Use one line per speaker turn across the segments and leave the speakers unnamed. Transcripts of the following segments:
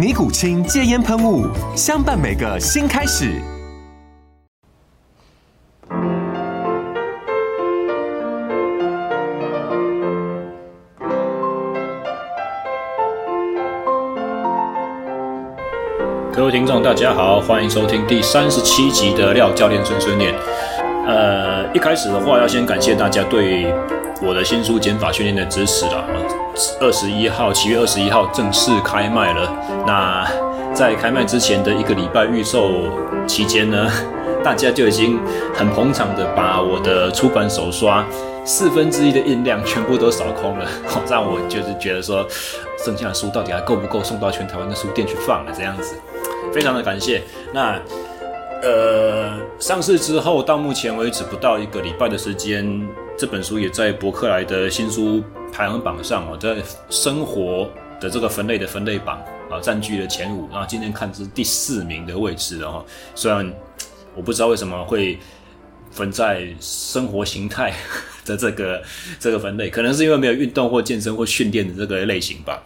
尼古清戒烟喷雾，相伴每个新开始。
各位听众，大家好，欢迎收听第三十七集的廖教练孙孙念。呃，一开始的话，要先感谢大家对我的新书减法训练的支持啦。二十一号，七月二十一号正式开卖了。那在开卖之前的一个礼拜预售期间呢，大家就已经很捧场的把我的出版手刷四分之一的印量全部都扫空了，让我就是觉得说，剩下的书到底还够不够送到全台湾的书店去放了？这样子，非常的感谢。那呃，上市之后到目前为止不到一个礼拜的时间，这本书也在博客来的新书排行榜上哦，在生活的这个分类的分类榜啊，占据了前五。然后今天看是第四名的位置了哈。虽然我不知道为什么会分在生活形态的这个这个分类，可能是因为没有运动或健身或训练的这个类型吧。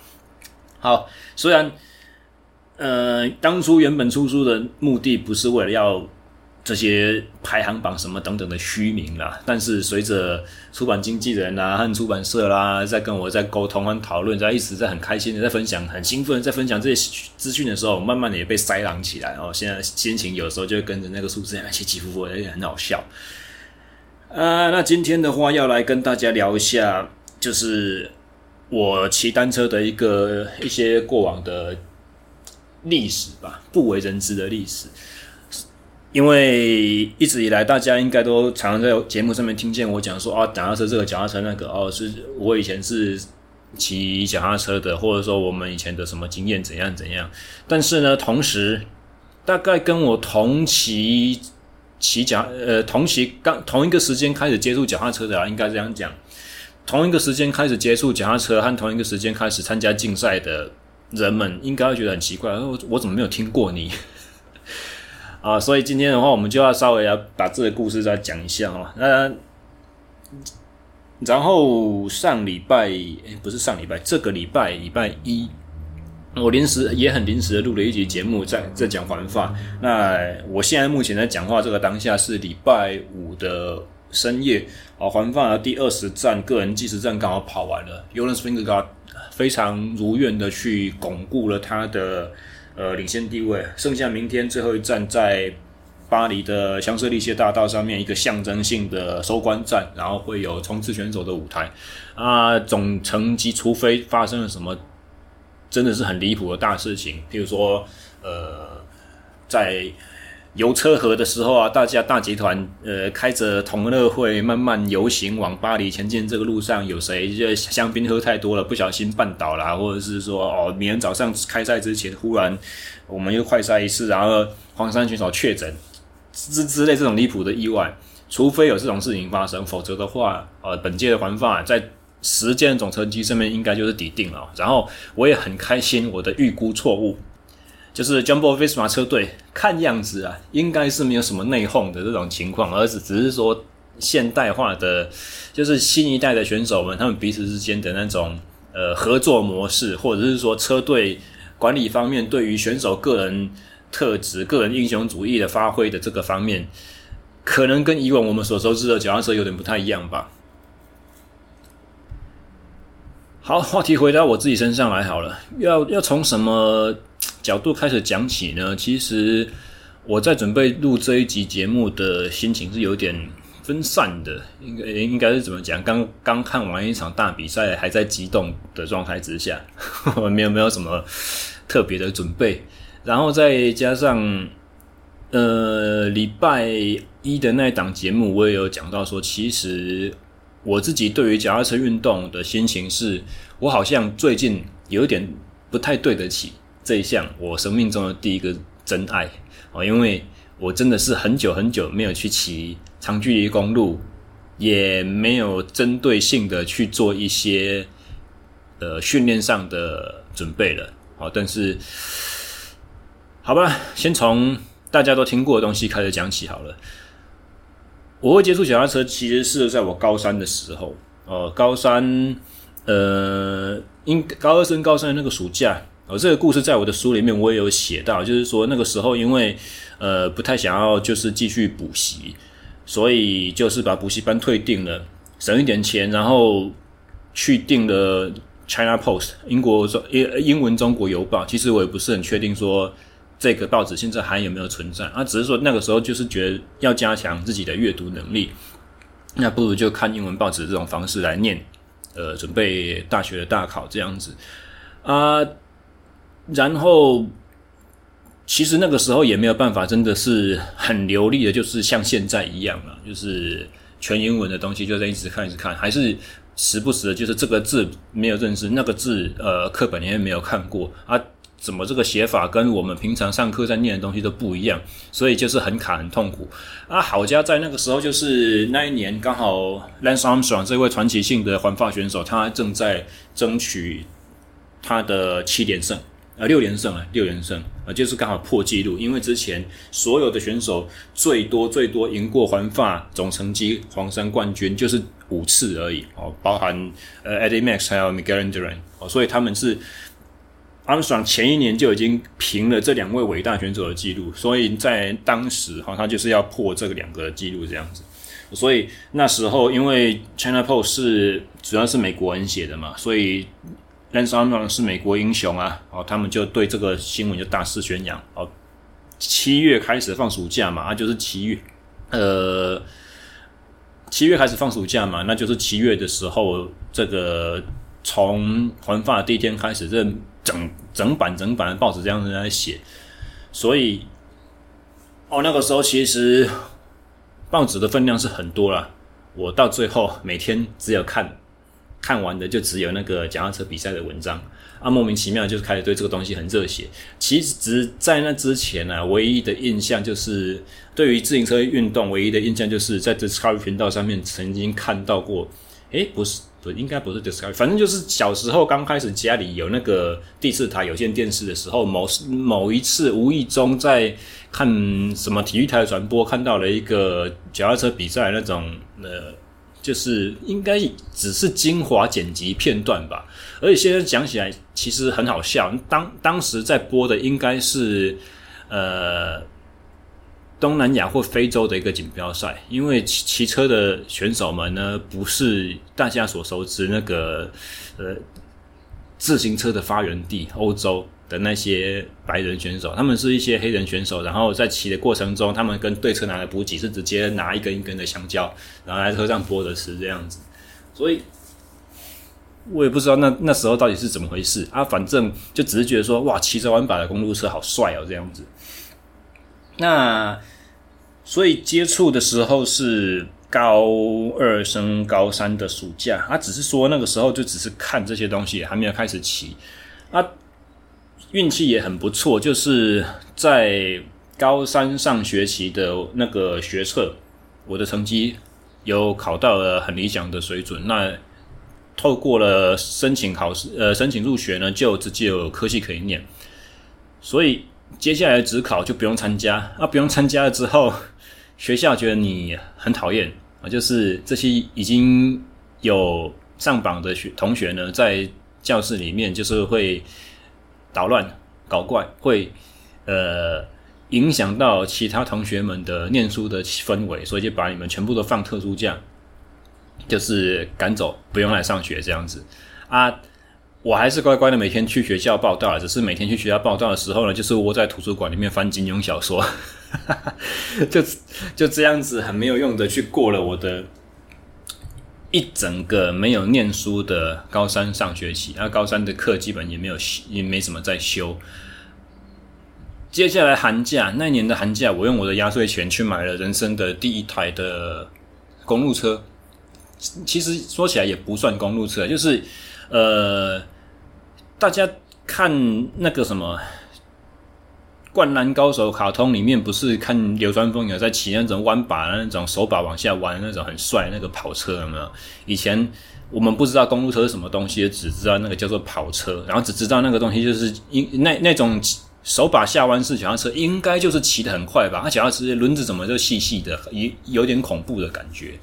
好，虽然呃，当初原本出书的目的不是为了要。这些排行榜什么等等的虚名啦，但是随着出版经纪人啊和出版社啦在跟我在沟通和讨论，在一直在很开心的在分享，很兴奋在分享这些资讯的时候，慢慢的也被塞朗起来。然后现在心情有时候就会跟着那个数字起起伏伏，有点很好笑。啊，那今天的话要来跟大家聊一下，就是我骑单车的一个一些过往的历史吧，不为人知的历史。因为一直以来，大家应该都常常在节目上面听见我讲说啊，脚踏车这个，脚踏车那个，哦，是我以前是骑脚踏车的，或者说我们以前的什么经验怎样怎样。但是呢，同时大概跟我同期骑脚呃同期刚同一个时间开始接触脚踏车的啊，应该这样讲，同一个时间开始接触脚踏车和同一个时间开始参加竞赛的人们，应该会觉得很奇怪，我我怎么没有听过你？啊，所以今天的话，我们就要稍微要把这个故事再讲一下哦。那然后上礼拜，诶，不是上礼拜，这个礼拜礼拜一，我临时也很临时的录了一集节目在，在在讲环法。那我现在目前在讲话这个当下是礼拜五的深夜。啊，环法的第二十站个人计时站刚好跑完了，Jonas Vingegaard 非常如愿的去巩固了他的。呃，领先地位，剩下明天最后一站在巴黎的香榭丽舍大道上面一个象征性的收官战，然后会有冲刺选手的舞台啊。总成绩，除非发生了什么真的是很离谱的大事情，譬如说，呃，在。游车河的时候啊，大家大集团呃开着同乐会慢慢游行往巴黎前进，这个路上有谁就香槟喝太多了，不小心绊倒了，或者是说哦，明天早上开赛之前忽然我们又快赛一次，然后黄山选手确诊之之类这种离谱的意外，除非有这种事情发生，否则的话，呃，本届的环法在时间总成绩上面应该就是底定了。然后我也很开心，我的预估错误。就是 Jumbo Visma 车队看样子啊，应该是没有什么内讧的这种情况，而是只是说现代化的，就是新一代的选手们他们彼此之间的那种呃合作模式，或者是说车队管理方面对于选手个人特质、个人英雄主义的发挥的这个方面，可能跟以往我们所熟知的脚踏车有点不太一样吧。好，话题回到我自己身上来好了，要要从什么角度开始讲起呢？其实我在准备录这一集节目的心情是有点分散的，应该应该是怎么讲？刚刚看完一场大比赛，还在激动的状态之下，没有没有什么特别的准备，然后再加上呃礼拜一的那一档节目，我也有讲到说，其实我自己对于脚踏车运动的心情是，我好像最近有点不太对得起这一项我生命中的第一个真爱。哦，因为我真的是很久很久没有去骑长距离公路，也没有针对性的去做一些呃训练上的准备了。好，但是好吧，先从大家都听过的东西开始讲起好了。我会接触脚踏车，其实是在我高三的时候。哦，高三，呃，应高二升高三的那个暑假。哦，这个故事在我的书里面我也有写到，就是说那个时候因为呃不太想要就是继续补习，所以就是把补习班退订了，省一点钱，然后去订了 China Post 英国中英英文中国邮报。其实我也不是很确定说这个报纸现在还有没有存在啊，只是说那个时候就是觉得要加强自己的阅读能力，那不如就看英文报纸这种方式来念，呃，准备大学的大考这样子啊。然后，其实那个时候也没有办法，真的是很流利的，就是像现在一样啊，就是全英文的东西就在一直看一直看，还是时不时的，就是这个字没有认识，那个字呃课本里面没有看过啊，怎么这个写法跟我们平常上课在念的东西都不一样，所以就是很卡很痛苦啊。好家在那个时候，就是那一年刚好 Lance Armstrong 这位传奇性的环法选手，他正在争取他的七连胜。啊，六连胜啊，六连胜啊，就是刚好破纪录。因为之前所有的选手最多最多赢过环法总成绩黄山冠军就是五次而已哦，包含呃 Eddy Merckx 还有 Miguel Indurain 哦，所以他们是 Armstrong 前一年就已经平了这两位伟大选手的纪录，所以在当时哈，他就是要破这个两个纪录这样子。所以那时候因为 China Post 是主要是美国人写的嘛，所以。Lance on run 是美国英雄啊！哦，他们就对这个新闻就大肆宣扬。哦，七月开始放暑假嘛，啊，就是七月，呃，七月开始放暑假嘛，那就是七月的时候，这个从环法第一天开始，这整整版整版的报纸这样子在写，所以，哦，那个时候其实报纸的分量是很多啦，我到最后每天只有看。看完的就只有那个脚踏车比赛的文章啊，莫名其妙就是开始对这个东西很热血。其实，在那之前呢、啊，唯一的印象就是对于自行车运动唯一的印象就是在 Discovery 频道上面曾经看到过。诶，不是，不应该不是 Discovery，反正就是小时候刚开始家里有那个第四台有线电视的时候，某某一次无意中在看什么体育台的转播，看到了一个脚踏车比赛那种呃。就是应该只是精华剪辑片段吧，而且现在讲起来其实很好笑。当当时在播的应该是呃东南亚或非洲的一个锦标赛，因为骑骑车的选手们呢，不是大家所熟知那个呃自行车的发源地欧洲。的那些白人选手，他们是一些黑人选手，然后在骑的过程中，他们跟对车拿的补给是直接拿一根一根的香蕉，然后在车上剥着吃这样子。所以，我也不知道那那时候到底是怎么回事啊，反正就只是觉得说，哇，骑着弯把的公路车好帅哦，这样子。那所以接触的时候是高二升高三的暑假，啊，只是说那个时候就只是看这些东西，还没有开始骑啊。运气也很不错，就是在高三上学期的那个学测，我的成绩有考到了很理想的水准。那透过了申请考试，呃，申请入学呢，就直接有科系可以念。所以接下来职考就不用参加啊，不用参加了之后，学校觉得你很讨厌啊，就是这些已经有上榜的学同学呢，在教室里面就是会。捣乱、搞怪，会呃影响到其他同学们的念书的氛围，所以就把你们全部都放特殊假，就是赶走，不用来上学这样子啊。我还是乖乖的每天去学校报到，只是每天去学校报到的时候呢，就是窝在图书馆里面翻金庸小说，就就这样子很没有用的去过了我的一整个没有念书的高三上学期。那高三的课基本也没有，也没什么在修。接下来寒假，那一年的寒假，我用我的压岁钱去买了人生的第一台的公路车。其实说起来也不算公路车，就是呃。大家看那个什么《灌篮高手》卡通里面，不是看流川枫有在骑那种弯把那种手把往下弯那种很帅那个跑车有没有？以前我们不知道公路车是什么东西，只知道那个叫做跑车，然后只知道那个东西就是应那那种手把下弯式脚踏车，应该就是骑得很快吧？那脚踏车轮子怎么就细细的，有有点恐怖的感觉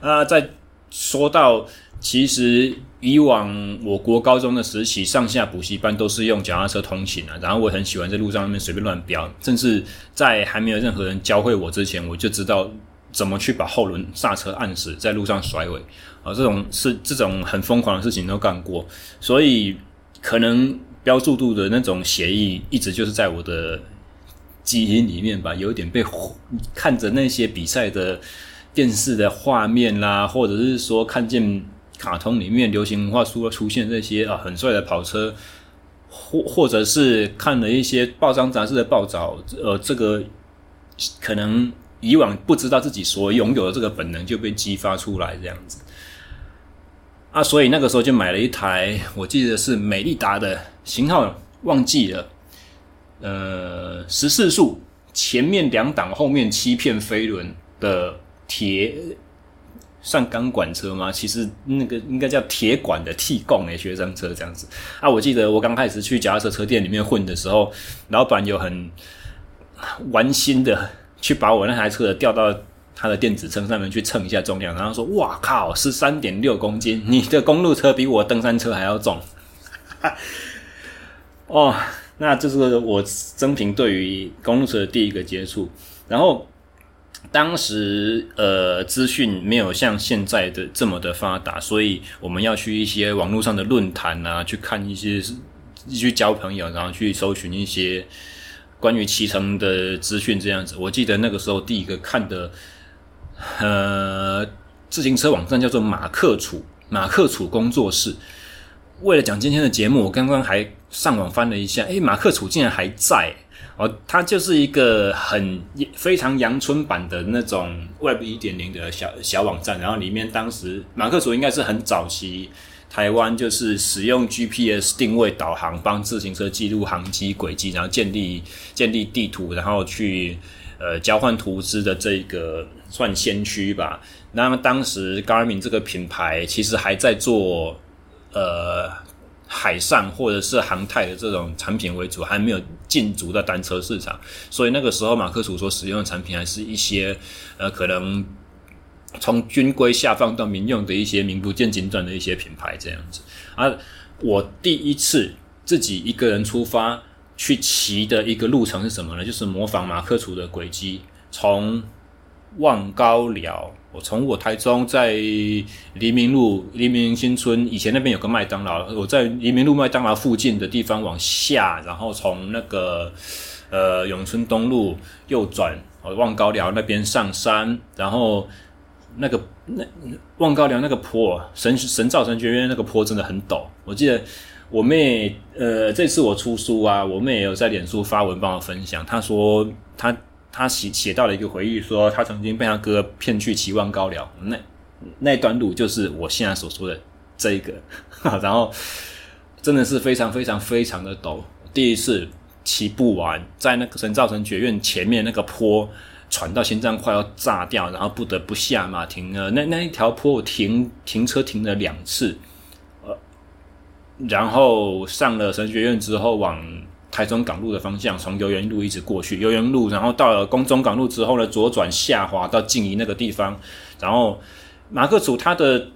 啊！在说到。其实以往我国高中的时期，上下补习班都是用脚踏车通勤啊。然后我很喜欢在路上面随便乱飙，甚至在还没有任何人教会我之前，我就知道怎么去把后轮刹车按死，在路上甩尾啊。这种是这种很疯狂的事情都干过，所以可能标速度的那种协议，一直就是在我的基因里面吧，有一点被看着那些比赛的电视的画面啦，或者是说看见。卡通里面流行文化书出现这些啊很帅的跑车，或或者是看了一些报章杂志的报道，呃，这个可能以往不知道自己所拥有的这个本能就被激发出来这样子啊，所以那个时候就买了一台，我记得是美利达的型号忘记了，呃，十四速，前面两档，后面七片飞轮的铁。算钢管车吗？其实那个应该叫铁管的替供诶，学生车这样子啊。我记得我刚开始去脚踏车车店里面混的时候，老板有很玩心的去把我那台车调到他的电子秤上面去称一下重量，然后说：“哇靠，十三点六公斤！你的公路车比我登山车还要重。”哦，那这是我生平对于公路车的第一个接触，然后。当时呃，资讯没有像现在的这么的发达，所以我们要去一些网络上的论坛啊，去看一些去交朋友，然后去搜寻一些关于骑乘的资讯这样子。我记得那个时候第一个看的呃自行车网站叫做马克楚马克楚工作室。为了讲今天的节目，我刚刚还上网翻了一下，诶，马克楚竟然还在。哦，它就是一个很非常阳春版的那种 Web 一点零的小小网站，然后里面当时马克楚应该是很早期台湾就是使用 GPS 定位导航帮自行车记录航迹轨迹，然后建立建立地图，然后去呃交换图资的这个算先驱吧。那么当时 Garmin 这个品牌其实还在做呃。海上或者是航太的这种产品为主，还没有进驻到单车市场，所以那个时候马克楚所使用的产品还是一些呃，可能从军规下放到民用的一些名不见经传的一些品牌这样子。而我第一次自己一个人出发去骑的一个路程是什么呢？就是模仿马克楚的轨迹，从望高寮。我从我台中在黎明路黎明新村以前那边有个麦当劳，我在黎明路麦当劳附近的地方往下，然后从那个呃永春东路右转，哦望高寮那边上山，然后那个那望高寮那个坡神神造神学院那个坡真的很陡。我记得我妹呃这次我出书啊，我妹也有在脸书发文帮我分享，她说她。他写写到了一个回忆，说他曾经被他哥骗去骑望高寮，那那段路就是我现在所说的这一个，然后真的是非常非常非常的陡，第一次骑不完，在那个神造神学院前面那个坡，喘到心脏快要炸掉，然后不得不下马停了。那那一条坡我停停车停了两次，呃，然后上了神学院之后往。台中港路的方向，从游园路一直过去，游园路，然后到了公中港路之后呢，左转下滑到静宜那个地方，然后马克楚他的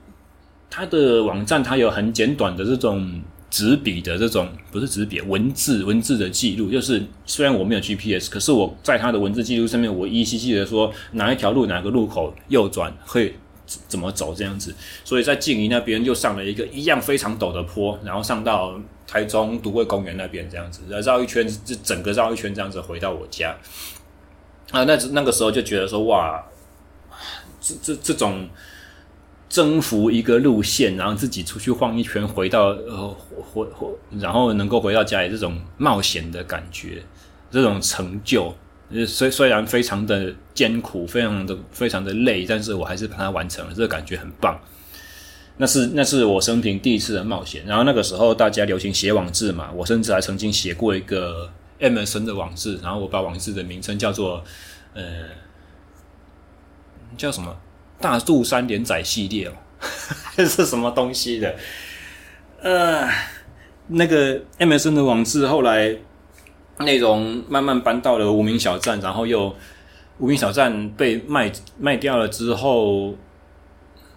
他的网站，它有很简短的这种纸笔的这种不是纸笔文字文字的记录，就是虽然我没有 GPS，可是我在他的文字记录上面，我依稀记得说哪一条路哪个路口右转会怎么走这样子。所以在静宜那边又上了一个一样非常陡的坡，然后上到台中都会公园那边这样子，绕一圈，就整个绕一圈这样子回到我家。啊，那那个时候就觉得说，哇，这这这种征服一个路线，然后自己出去晃一圈，回到呃回回，然后能够回到家里，这种冒险的感觉，这种成就，虽虽然非常的艰苦，非常的非常的累，但是我还是把它完成了，这个感觉很棒。那是那是我生平第一次的冒险。然后那个时候大家流行写网志嘛，我甚至还曾经写过一个。MSN 的网志，然后我把网志的名称叫做呃，叫什么大肚山连载系列哦，这 是什么东西的？呃，那个 MSN 的网志后来内容慢慢搬到了无名小站，然后又无名小站被卖卖掉了之后，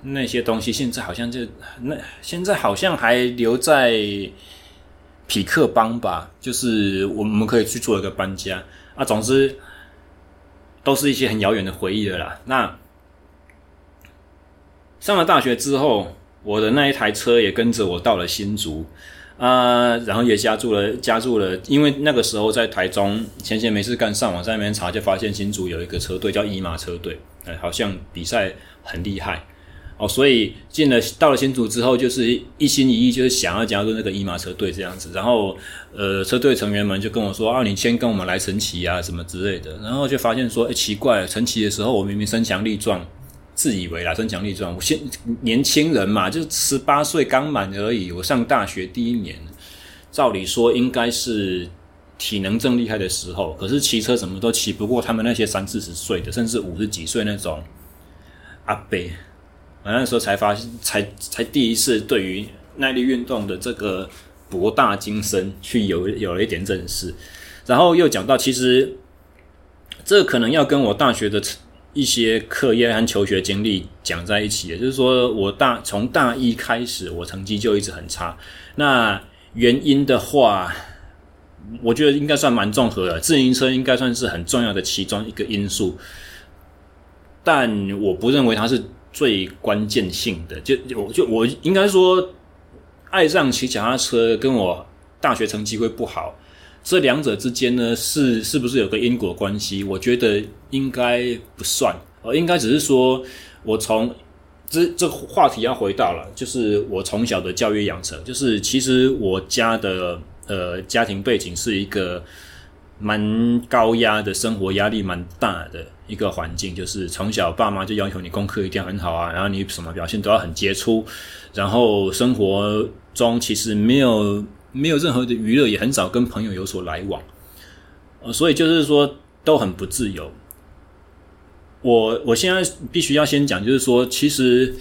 那些东西现在好像就那现在好像还留在。匹克邦吧，就是我们可以去做一个搬家啊。总之，都是一些很遥远的回忆了啦。那上了大学之后，我的那一台车也跟着我到了新竹啊，然后也加入了加入了，因为那个时候在台中前些没事干，上网在那边查，就发现新竹有一个车队叫一马车队，哎，好像比赛很厉害。哦，所以进了到了新竹之后，就是一心一意，就是想要加入那个一马车队这样子。然后，呃，车队成员们就跟我说：“啊，你先跟我们来晨骑啊，什么之类的。”然后就发现说：“哎，奇怪，晨骑的时候我明明身强力壮，自以为啦身强力壮。我现年轻人嘛，就十八岁刚满而已。我上大学第一年，照理说应该是体能正厉害的时候，可是骑车什么都骑不过他们那些三四十岁的，甚至五十几岁那种阿伯。”我那时候才发现，才才第一次对于耐力运动的这个博大精深去有有了一点认识，然后又讲到，其实这可能要跟我大学的一些课业和求学经历讲在一起，也就是说，我大从大一开始，我成绩就一直很差。那原因的话，我觉得应该算蛮综合的，自行车应该算是很重要的其中一个因素，但我不认为它是。最关键性的，就我就我应该说，爱上骑脚踏车跟我大学成绩会不好，这两者之间呢，是是不是有个因果关系？我觉得应该不算，呃，应该只是说我从这这话题要回到了，就是我从小的教育养成，就是其实我家的呃家庭背景是一个。蛮高压的生活压力蛮大的一个环境，就是从小爸妈就要求你功课一定要很好啊，然后你什么表现都要很杰出，然后生活中其实没有没有任何的娱乐，也很少跟朋友有所来往，呃，所以就是说都很不自由。我我现在必须要先讲，就是说其实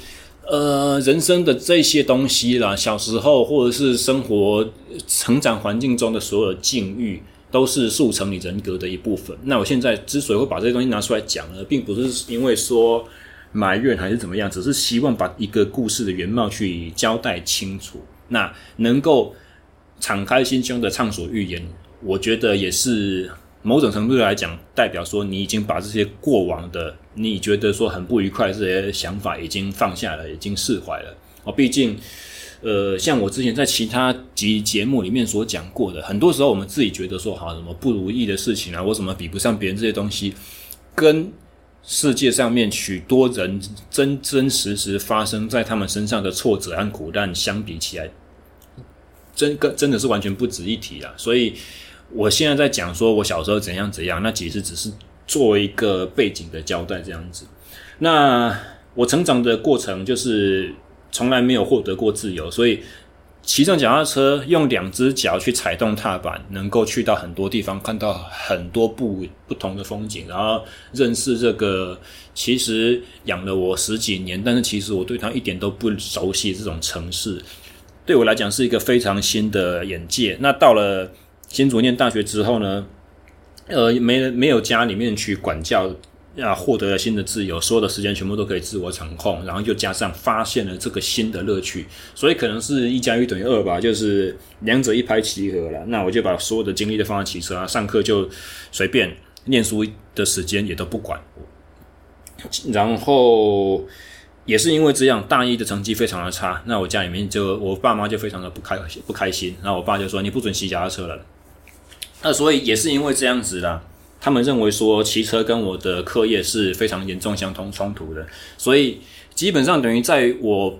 呃人生的这些东西啦，小时候或者是生活成长环境中的所有境遇。都是塑成你人格的一部分。那我现在之所以会把这些东西拿出来讲呢，并不是因为说埋怨还是怎么样，只是希望把一个故事的原貌去交代清楚。那能够敞开心胸的畅所欲言，我觉得也是某种程度来讲，代表说你已经把这些过往的你觉得说很不愉快这些想法已经放下了，已经释怀了。哦，毕竟。呃，像我之前在其他集节目里面所讲过的，很多时候我们自己觉得说，好什么不如意的事情啊，我怎么比不上别人这些东西，跟世界上面许多人真真实实发生在他们身上的挫折和苦难相比起来，真跟真的是完全不值一提啊。所以我现在在讲说我小时候怎样怎样，那其实只是做一个背景的交代这样子。那我成长的过程就是。从来没有获得过自由，所以骑上脚踏车，用两只脚去踩动踏板，能够去到很多地方，看到很多不不同的风景，然后认识这个其实养了我十几年，但是其实我对它一点都不熟悉这种城市，对我来讲是一个非常新的眼界。那到了新竹念大学之后呢，呃，没没有家里面去管教。啊，获得了新的自由，所有的时间全部都可以自我掌控，然后又加上发现了这个新的乐趣，所以可能是一加一等于二吧，就是两者一拍即合了。那我就把所有的精力都放在骑车啊，上课就随便，念书的时间也都不管。然后也是因为这样，大一的成绩非常的差，那我家里面就我爸妈就非常的不开不开心，然后我爸就说你不准骑脚踏车了。那所以也是因为这样子啦，他们认为说骑车跟我的课业是非常严重相同冲突的，所以基本上等于在我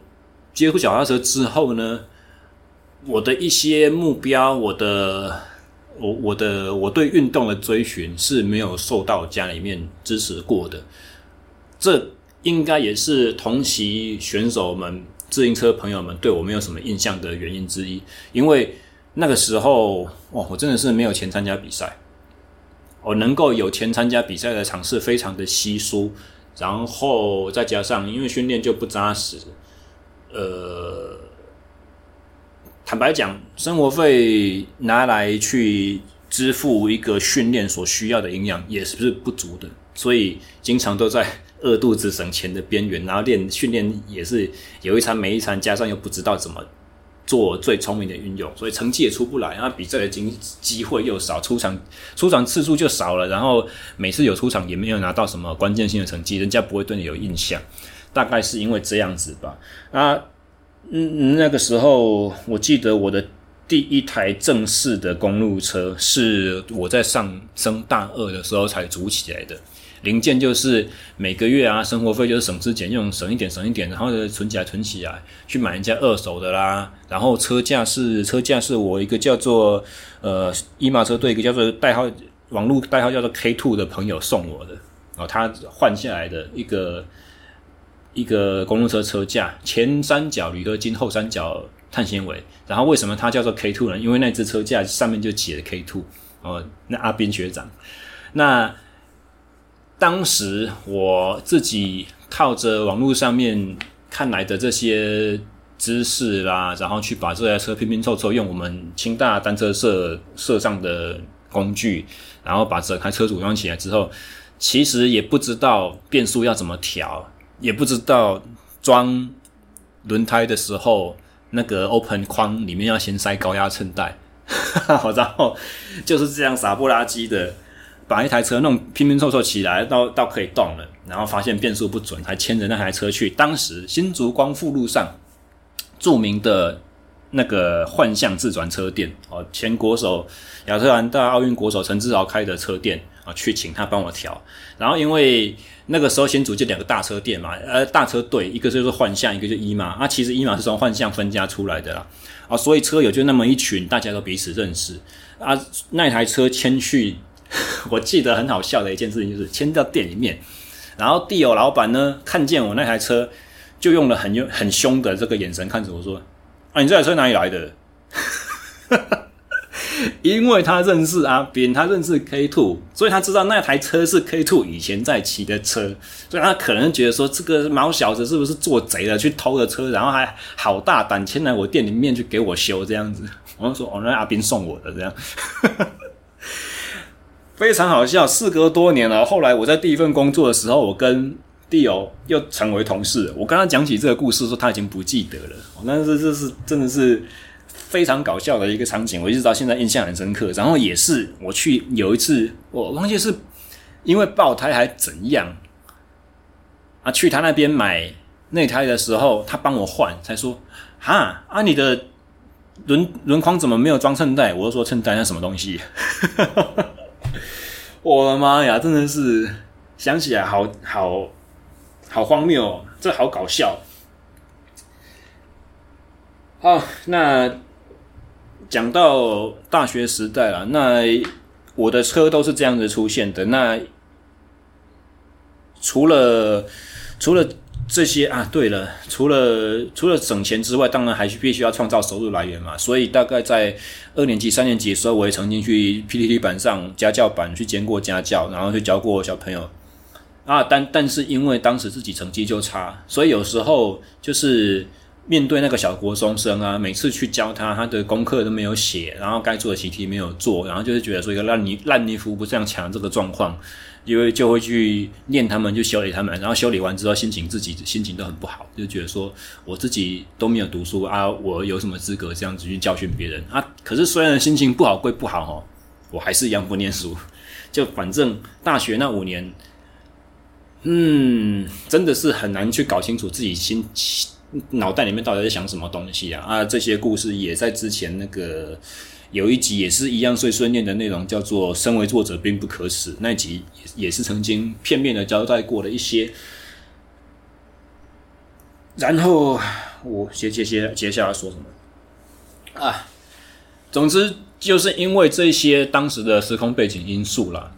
接触脚踏车之后呢，我的一些目标，我的我我的我对运动的追寻是没有受到家里面支持过的，这应该也是同期选手们、自行车朋友们对我没有什么印象的原因之一，因为。那个时候，哇，我真的是没有钱参加比赛。我能够有钱参加比赛的场次非常的稀疏，然后再加上因为训练就不扎实，呃，坦白讲，生活费拿来去支付一个训练所需要的营养也是不是不足的，所以经常都在饿肚子省钱的边缘，然后练训练也是有一餐没一餐，加上又不知道怎么。做最聪明的运用，所以成绩也出不来，然后比赛的机机会又少，出场出场次数就少了，然后每次有出场也没有拿到什么关键性的成绩，人家不会对你有印象，大概是因为这样子吧。啊，嗯，那个时候我记得我的第一台正式的公路车是我在上升大二的时候才组起来的。零件就是每个月啊，生活费就是省吃俭用，省一点省一点，然后存起来存起来，去买人家二手的啦。然后车架是车架是我一个叫做呃一马车队一个叫做代号网络代号叫做 K Two 的朋友送我的，哦他换下来的一个一个公路车车架，前三角铝合金，后三角碳纤维。然后为什么它叫做 K Two 呢？因为那只车架上面就写了 K Two 哦，那阿斌学长那。当时我自己靠着网络上面看来的这些知识啦，然后去把这台车拼拼凑凑，用我们清大单车社社上的工具，然后把整台车组装起来之后，其实也不知道变速要怎么调，也不知道装轮胎的时候那个 open 框里面要先塞高压衬带，然后就是这样傻不拉几的。把一台车弄拼拼凑凑起来，到到可以动了，然后发现变速不准，还牵着那台车去当时新竹光复路上著名的那个幻象自转车店哦，前国手亚特兰大奥运国手陈志豪开的车店啊，去请他帮我调。然后因为那个时候新竹就两个大车店嘛，呃，大车队一个就是幻象，一个就一马啊，其实一马是从幻象分家出来的啦啊，所以车友就那么一群，大家都彼此认识啊，那台车牵去。我记得很好笑的一件事情，就是牵到店里面，然后地友老板呢看见我那台车，就用了很用很凶的这个眼神看着我说：“啊，你这台车哪里来的？” 因为他认识阿斌，他认识 K Two，所以他知道那台车是 K Two 以前在骑的车，所以他可能觉得说这个毛小子是不是做贼了，去偷的车，然后还好大胆牵来我店里面去给我修这样子。我就说：“哦，那阿斌送我的这样。”非常好笑，事隔多年了。后来我在第一份工作的时候，我跟弟友又成为同事。我跟他讲起这个故事，说他已经不记得了。但是这是真的是非常搞笑的一个场景，我一直到现在印象很深刻。然后也是我去有一次，我忘记是因为爆胎还怎样啊？去他那边买内胎的时候，他帮我换，才说哈啊，你的轮轮框怎么没有装衬带？我就说衬带那什么东西？我的妈呀，真的是想起来好好好荒谬哦，这好搞笑。好，那讲到大学时代了，那我的车都是这样子出现的。那除了除了。这些啊，对了，除了除了省钱之外，当然还是必须要创造收入来源嘛。所以大概在二年级、三年级的时候，我也曾经去 PTT 板上家教版去兼过家教，然后去教过小朋友啊。但但是因为当时自己成绩就差，所以有时候就是面对那个小国中生啊，每次去教他，他的功课都没有写，然后该做的习题没有做，然后就是觉得说一个烂泥烂泥扶不上墙这个状况。因为就会去念他们，就修理他们，然后修理完之后，心情自己心情都很不好，就觉得说我自己都没有读书啊，我有什么资格这样子去教训别人啊？可是虽然心情不好归不好哦，我还是一样不念书。就反正大学那五年，嗯，真的是很难去搞清楚自己心脑袋里面到底在想什么东西啊！啊，这些故事也在之前那个有一集也是一样碎碎念的内容，叫做“身为作者并不可耻”那集也是曾经片面的交代过的一些。然后我接接接接下来说什么啊？总之就是因为这些当时的时空背景因素啦，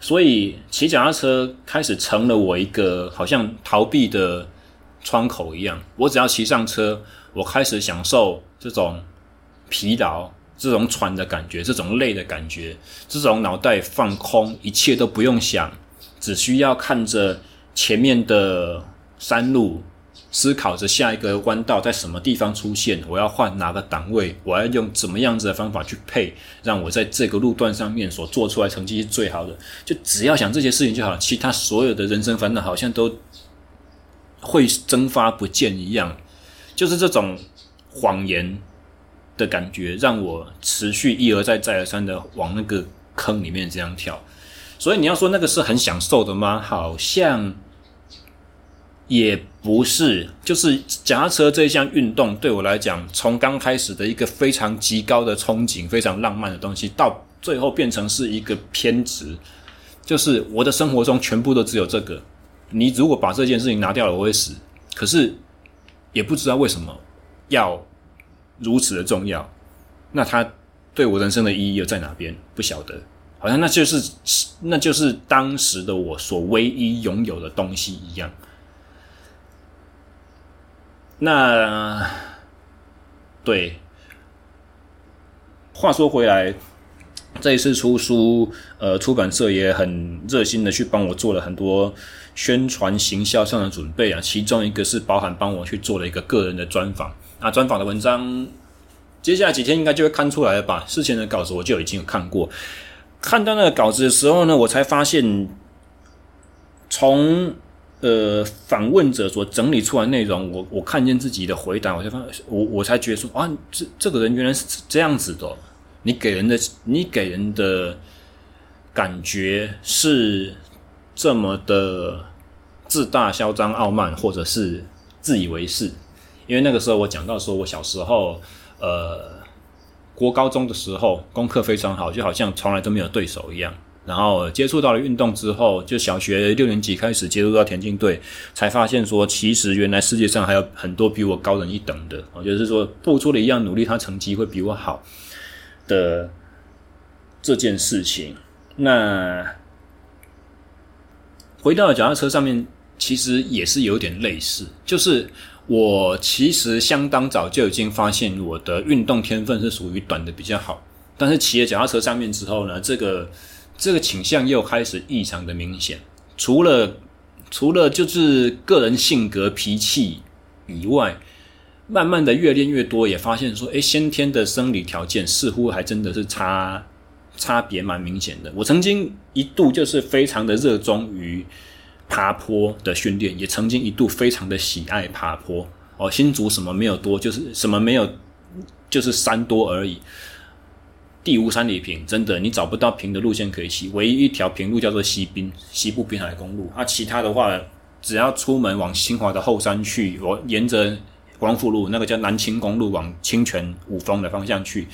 所以骑脚踏车开始成了我一个好像逃避的窗口一样。我只要骑上车，我开始享受这种疲劳、这种喘的感觉、这种累的感觉、这种脑袋放空，一切都不用想，只需要看着前面的山路。思考着下一个弯道在什么地方出现，我要换哪个档位，我要用怎么样子的方法去配，让我在这个路段上面所做出来成绩是最好的。就只要想这些事情就好了，其他所有的人生烦恼好像都会蒸发不见一样。就是这种谎言的感觉，让我持续一而再再而三的往那个坑里面这样跳。所以你要说那个是很享受的吗？好像。也不是，就是夹车这项运动对我来讲，从刚开始的一个非常极高的憧憬、非常浪漫的东西，到最后变成是一个偏执，就是我的生活中全部都只有这个。你如果把这件事情拿掉了，我会死。可是也不知道为什么要如此的重要，那它对我人生的意义又在哪边？不晓得，好像那就是那就是当时的我所唯一拥有的东西一样。那对，话说回来，这一次出书，呃，出版社也很热心的去帮我做了很多宣传行销上的准备啊。其中一个是包含帮我去做了一个个人的专访。那专访的文章，接下来几天应该就会看出来了吧？事前的稿子我就已经有看过，看到那个稿子的时候呢，我才发现从。呃，访问者所整理出来内容，我我看见自己的回答，我才发现，我我才觉得说啊，这这个人原来是这样子的。你给人的，你给人的感觉是这么的自大、嚣张、傲慢，或者是自以为是。因为那个时候我讲到说，我小时候，呃，国高中的时候功课非常好，就好像从来都没有对手一样。然后接触到了运动之后，就小学六年级开始接触到田径队，才发现说，其实原来世界上还有很多比我高人一等的。我就是说，付出了一样努力，他成绩会比我好的这件事情。那回到了脚踏车上面，其实也是有点类似，就是我其实相当早就已经发现我的运动天分是属于短的比较好，但是骑了脚踏车上面之后呢，这个。这个倾向又开始异常的明显，除了除了就是个人性格脾气以外，慢慢的越练越多，也发现说，诶，先天的生理条件似乎还真的是差差别蛮明显的。我曾经一度就是非常的热衷于爬坡的训练，也曾经一度非常的喜爱爬坡。哦，新竹什么没有多，就是什么没有，就是山多而已。地无三里平，真的，你找不到平的路线可以骑，唯一一条平路叫做西滨西部滨海公路。啊，其他的话，只要出门往清华的后山去，我沿着光复路那个叫南清公路往清泉五峰的方向去，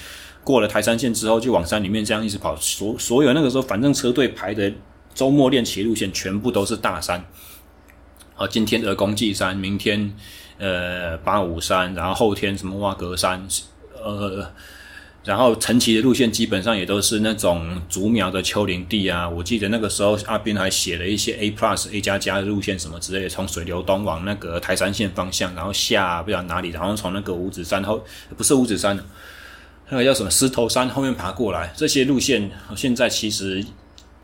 过了台三线之后，就往山里面这样一直跑。所所有那个时候，反正车队排的周末练骑路线全部都是大山。好，今天鹅公祭山，明天呃八五山，然后后天什么瓦格山，呃。然后晨骑的路线基本上也都是那种竹苗的丘陵地啊。我记得那个时候阿斌还写了一些 A plus A 加加的路线什么之类的，从水流东往那个台三线方向，然后下不知道哪里，然后从那个五指山后不是五指山，那个叫什么狮头山后面爬过来。这些路线现在其实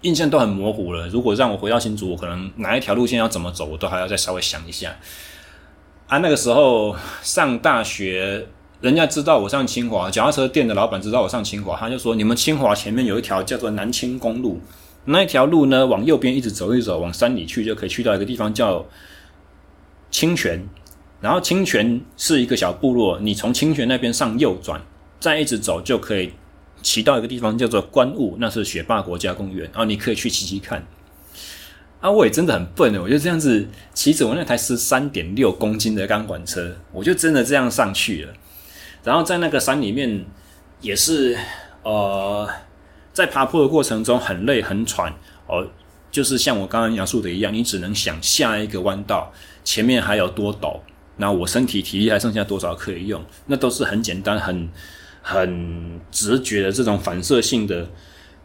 印象都很模糊了。如果让我回到新竹，我可能哪一条路线要怎么走，我都还要再稍微想一下。啊，那个时候上大学。人家知道我上清华，脚踏车店的老板知道我上清华，他就说：“你们清华前面有一条叫做南清公路，那一条路呢，往右边一直走一走，往山里去就可以去到一个地方叫清泉。然后清泉是一个小部落，你从清泉那边上右转，再一直走就可以骑到一个地方叫做观雾，那是雪霸国家公园。然后你可以去骑骑看。啊，我也真的很笨的，我就这样子骑着我那台十三点六公斤的钢管车，我就真的这样上去了。然后在那个山里面，也是呃，在爬坡的过程中很累很喘哦，就是像我刚刚描述的一样，你只能想下一个弯道前面还有多陡，那我身体体力还剩下多少可以用，那都是很简单很很直觉的这种反射性的。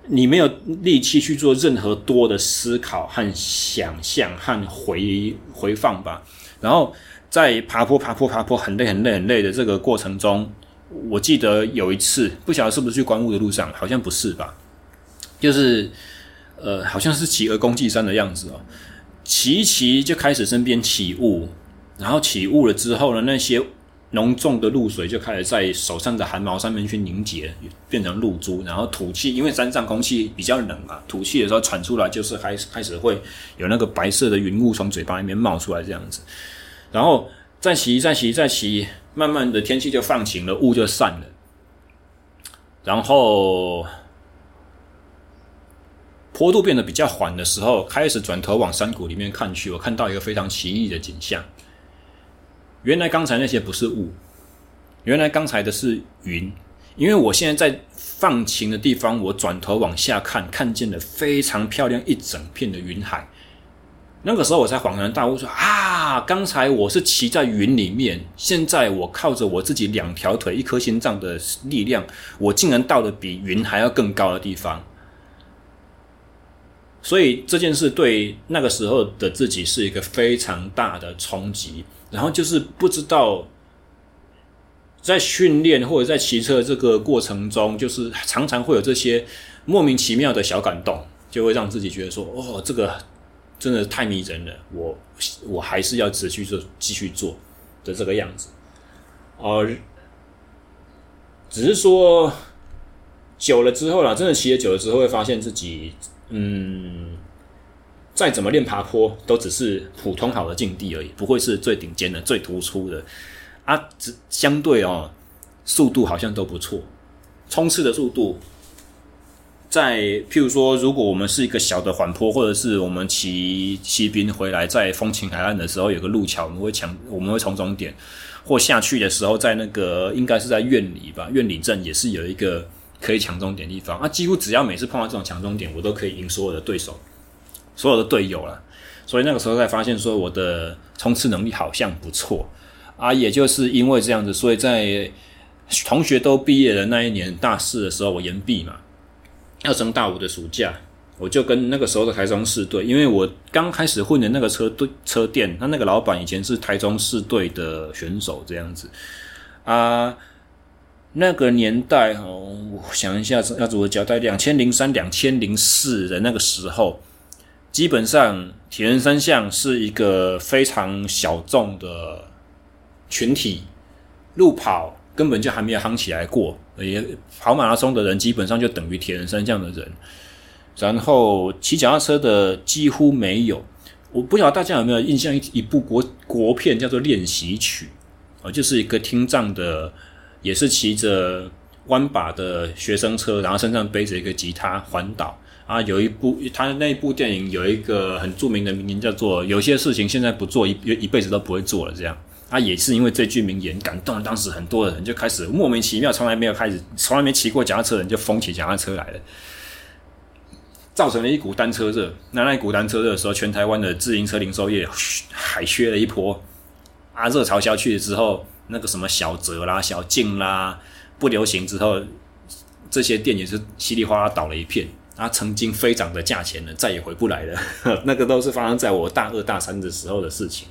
你没有力气去做任何多的思考和想象和回回放吧。然后在爬坡、爬坡、爬坡，很累、很累、很累的这个过程中，我记得有一次，不晓得是不是去观雾的路上，好像不是吧？就是呃，好像是骑鹅公祭山的样子哦。骑一骑就开始身边起雾，然后起雾了之后呢，那些。浓重的露水就开始在手上的汗毛上面去凝结，变成露珠，然后吐气，因为山上空气比较冷嘛，吐气的时候传出来就是开始开始会有那个白色的云雾从嘴巴里面冒出来这样子，然后再洗再洗再洗，慢慢的天气就放晴了，雾就散了，然后坡度变得比较缓的时候，开始转头往山谷里面看去，我看到一个非常奇异的景象。原来刚才那些不是雾，原来刚才的是云。因为我现在在放晴的地方，我转头往下看，看见了非常漂亮一整片的云海。那个时候我才恍然大悟说，啊，刚才我是骑在云里面，现在我靠着我自己两条腿、一颗心脏的力量，我竟然到了比云还要更高的地方。所以这件事对那个时候的自己是一个非常大的冲击。然后就是不知道，在训练或者在骑车这个过程中，就是常常会有这些莫名其妙的小感动，就会让自己觉得说：“哦，这个真的太迷人了，我我还是要持续做，继续做的这个样子。”哦，只是说久了之后啦，真的骑了久了之后，会发现自己嗯。再怎么练爬坡，都只是普通好的境地而已，不会是最顶尖的、最突出的啊。只相对哦，速度好像都不错，冲刺的速度。在譬如说，如果我们是一个小的缓坡，或者是我们骑骑兵回来，在风琴海岸的时候有个路桥，我们会抢，我们会从终点或下去的时候，在那个应该是在院里吧，院里镇也是有一个可以抢终点的地方啊。几乎只要每次碰到这种抢终点，我都可以赢所有的对手。所有的队友了，所以那个时候才发现说我的冲刺能力好像不错。啊，也就是因为这样子，所以在同学都毕业的那一年大四的时候，我延毕嘛，要升大五的暑假，我就跟那个时候的台中市队，因为我刚开始混的那个车队车店，他那个老板以前是台中市队的选手这样子。啊，那个年代哦，我想一下要怎么交代，两千零三、两千零四的那个时候。基本上，铁人三项是一个非常小众的群体，路跑根本就还没有夯起来过，也跑马拉松的人基本上就等于铁人三项的人。然后骑脚踏车的几乎没有，我不晓得大家有没有印象一一部国国片叫做《练习曲》啊，就是一个听障的，也是骑着弯把的学生车，然后身上背着一个吉他环岛。啊，有一部他那一部电影有一个很著名的名言，叫做“有些事情现在不做，一一辈子都不会做了”。这样，啊，也是因为这句名言感动了当时很多的人，就开始莫名其妙，从来没有开始，从来没骑过脚踏车的人就疯起脚踏车来了，造成了一股单车热。那那一股单车热的时候，全台湾的自行车零售业海削了一波。啊，热潮消去了之后，那个什么小泽啦、小静啦不流行之后，这些店也是稀里哗啦倒了一片。它曾经飞涨的价钱呢，再也回不来了。那个都是发生在我大二大三的时候的事情。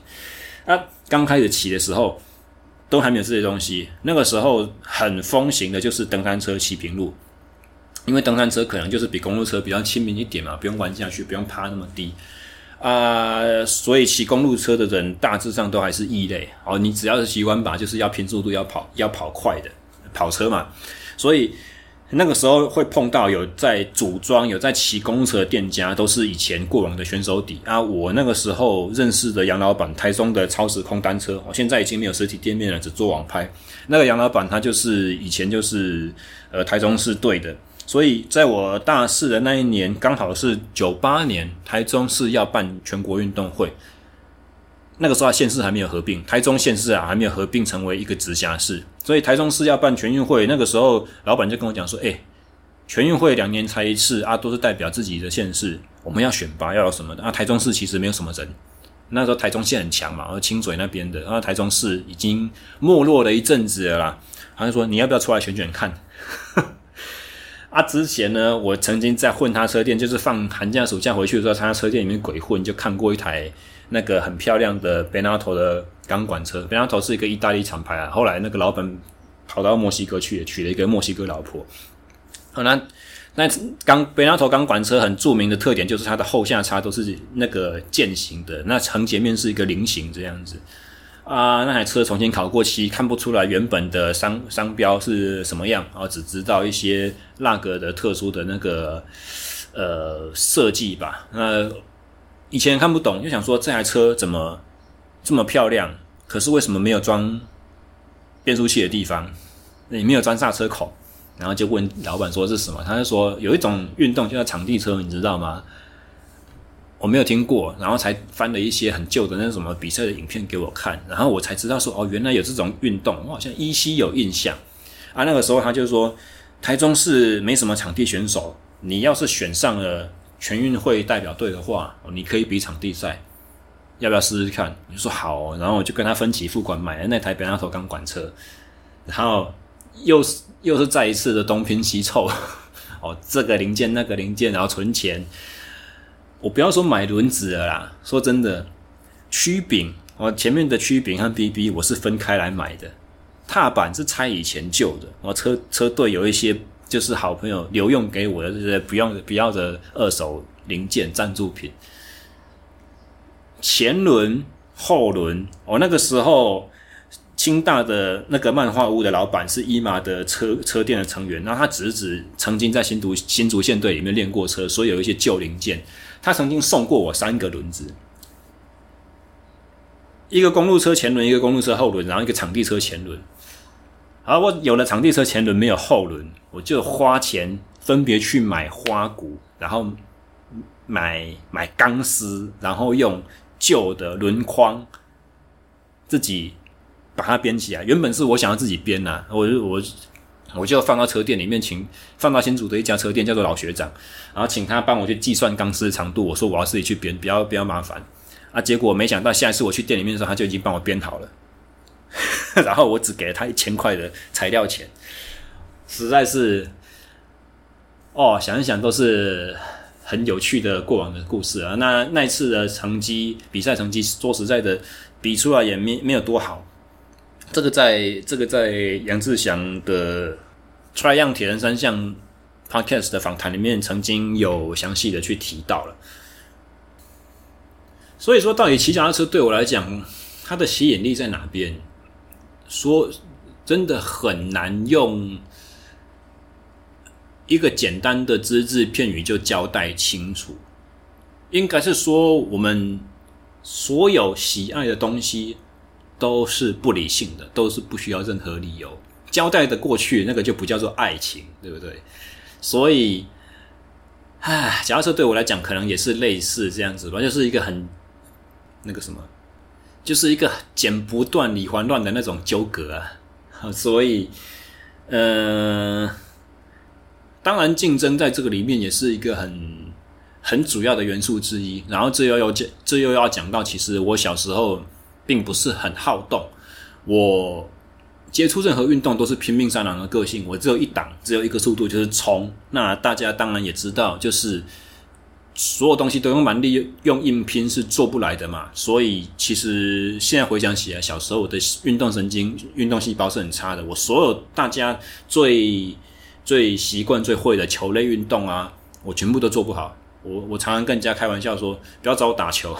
啊，刚开始骑的时候都还没有这些东西。那个时候很风行的就是登山车骑平路，因为登山车可能就是比公路车比较亲民一点嘛，不用弯下去，不用趴那么低啊，呃，所以骑公路车的人大致上都还是异类。哦，你只要是骑弯把，就是要拼速度，要跑要跑快的跑车嘛，所以。那个时候会碰到有在组装、有在骑公车的店家，都是以前过往的选手底啊。我那个时候认识的杨老板，台中的超时空单车，我现在已经没有实体店面了，只做网拍。那个杨老板他就是以前就是呃台中市队的所以在我大四的那一年，刚好是九八年，台中市要办全国运动会。那个时候县市还没有合并，台中县市啊还没有合并成为一个直辖市，所以台中市要办全运会。那个时候老板就跟我讲说：“哎，全运会两年才一次啊，都是代表自己的县市，我们要选拔要什么的啊。台中市其实没有什么人，那时候台中县很强嘛，而清水那边的，然后台中市已经没落了一阵子了啦。他就说你要不要出来选选看？啊，之前呢，我曾经在混他车店，就是放寒假暑假回去的时候，他车店里面鬼混，就看过一台。”那个很漂亮的 Benato 的钢管车，Benato 是一个意大利厂牌啊。后来那个老板跑到墨西哥去，娶了一个墨西哥老婆。好，那那钢 Benato 钢管车很著名的特点就是它的后下叉都是那个剑形的，那横截面是一个菱形这样子啊。那台车重新烤过漆，看不出来原本的商商标是什么样，啊只知道一些那个的特殊的那个呃设计吧。那以前看不懂，就想说这台车怎么这么漂亮，可是为什么没有装变速器的地方？也没有装刹车口，然后就问老板说是什么？他就说有一种运动叫场地车，你知道吗？我没有听过，然后才翻了一些很旧的那什么比赛的影片给我看，然后我才知道说哦，原来有这种运动，我好像依稀有印象啊。那个时候他就说台中市没什么场地选手，你要是选上了。全运会代表队的话，你可以比场地赛，要不要试试看？你说好，然后我就跟他分期付款买了那台北纳头钢管车，然后又是又是再一次的东拼西凑，哦，这个零件那个零件，然后存钱。我不要说买轮子了啦，说真的，曲柄，我前面的曲柄和 BB 我是分开来买的，踏板是拆以前旧的，我车车队有一些。就是好朋友留用给我的这些不用不要的二手零件赞助品，前轮、后轮。我、哦、那个时候，清大的那个漫画屋的老板是伊玛的车车店的成员，然后他侄子曾经在新竹新竹县队里面练过车，所以有一些旧零件。他曾经送过我三个轮子，一个公路车前轮，一个公路车后轮，然后一个场地车前轮。好，我有了场地车前轮，没有后轮，我就花钱分别去买花鼓，然后买买钢丝，然后用旧的轮框自己把它编起来。原本是我想要自己编呐，我就我我就放到车店里面，请放到新竹的一家车店，叫做老学长，然后请他帮我去计算钢丝的长度。我说我要自己去编，比较比较麻烦啊。结果没想到下一次我去店里面的时候，他就已经帮我编好了。然后我只给了他一千块的材料钱，实在是，哦，想一想都是很有趣的过往的故事啊。那那一次的成绩，比赛成绩，说实在的，比出来也没没有多好。这个在这个在杨志祥的《Try 样铁人三项》Podcast 的访谈里面，曾经有详细的去提到了。所以说，到底骑脚踏车对我来讲，它的吸引力在哪边？说真的很难用一个简单的只字片语就交代清楚。应该是说，我们所有喜爱的东西都是不理性的，都是不需要任何理由交代的过去，那个就不叫做爱情，对不对？所以，唉，假设对我来讲，可能也是类似这样子吧，就是一个很那个什么。就是一个剪不断、理还乱的那种纠葛啊，所以，呃，当然竞争在这个里面也是一个很很主要的元素之一。然后这又要讲，这又要讲到，其实我小时候并不是很好动，我接触任何运动都是拼命三郎的个性，我只有一档，只有一个速度，就是冲。那大家当然也知道，就是。所有东西都用蛮力、用硬拼是做不来的嘛，所以其实现在回想起来，小时候我的运动神经、运动细胞是很差的。我所有大家最最习惯、最会的球类运动啊，我全部都做不好。我我常常跟人家开玩笑说，不要找我打球，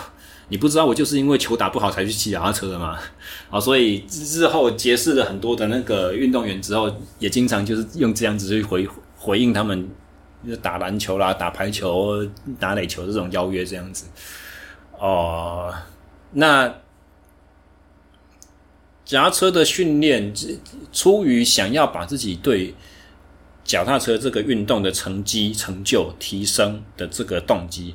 你不知道我就是因为球打不好才去骑脚踏车的嘛。啊，所以日后结识了很多的那个运动员之后，也经常就是用这样子去回回应他们。就打篮球啦，打排球、打垒球这种邀约这样子，哦、那脚踏车的训练，出于想要把自己对脚踏车这个运动的成绩、成就提升的这个动机，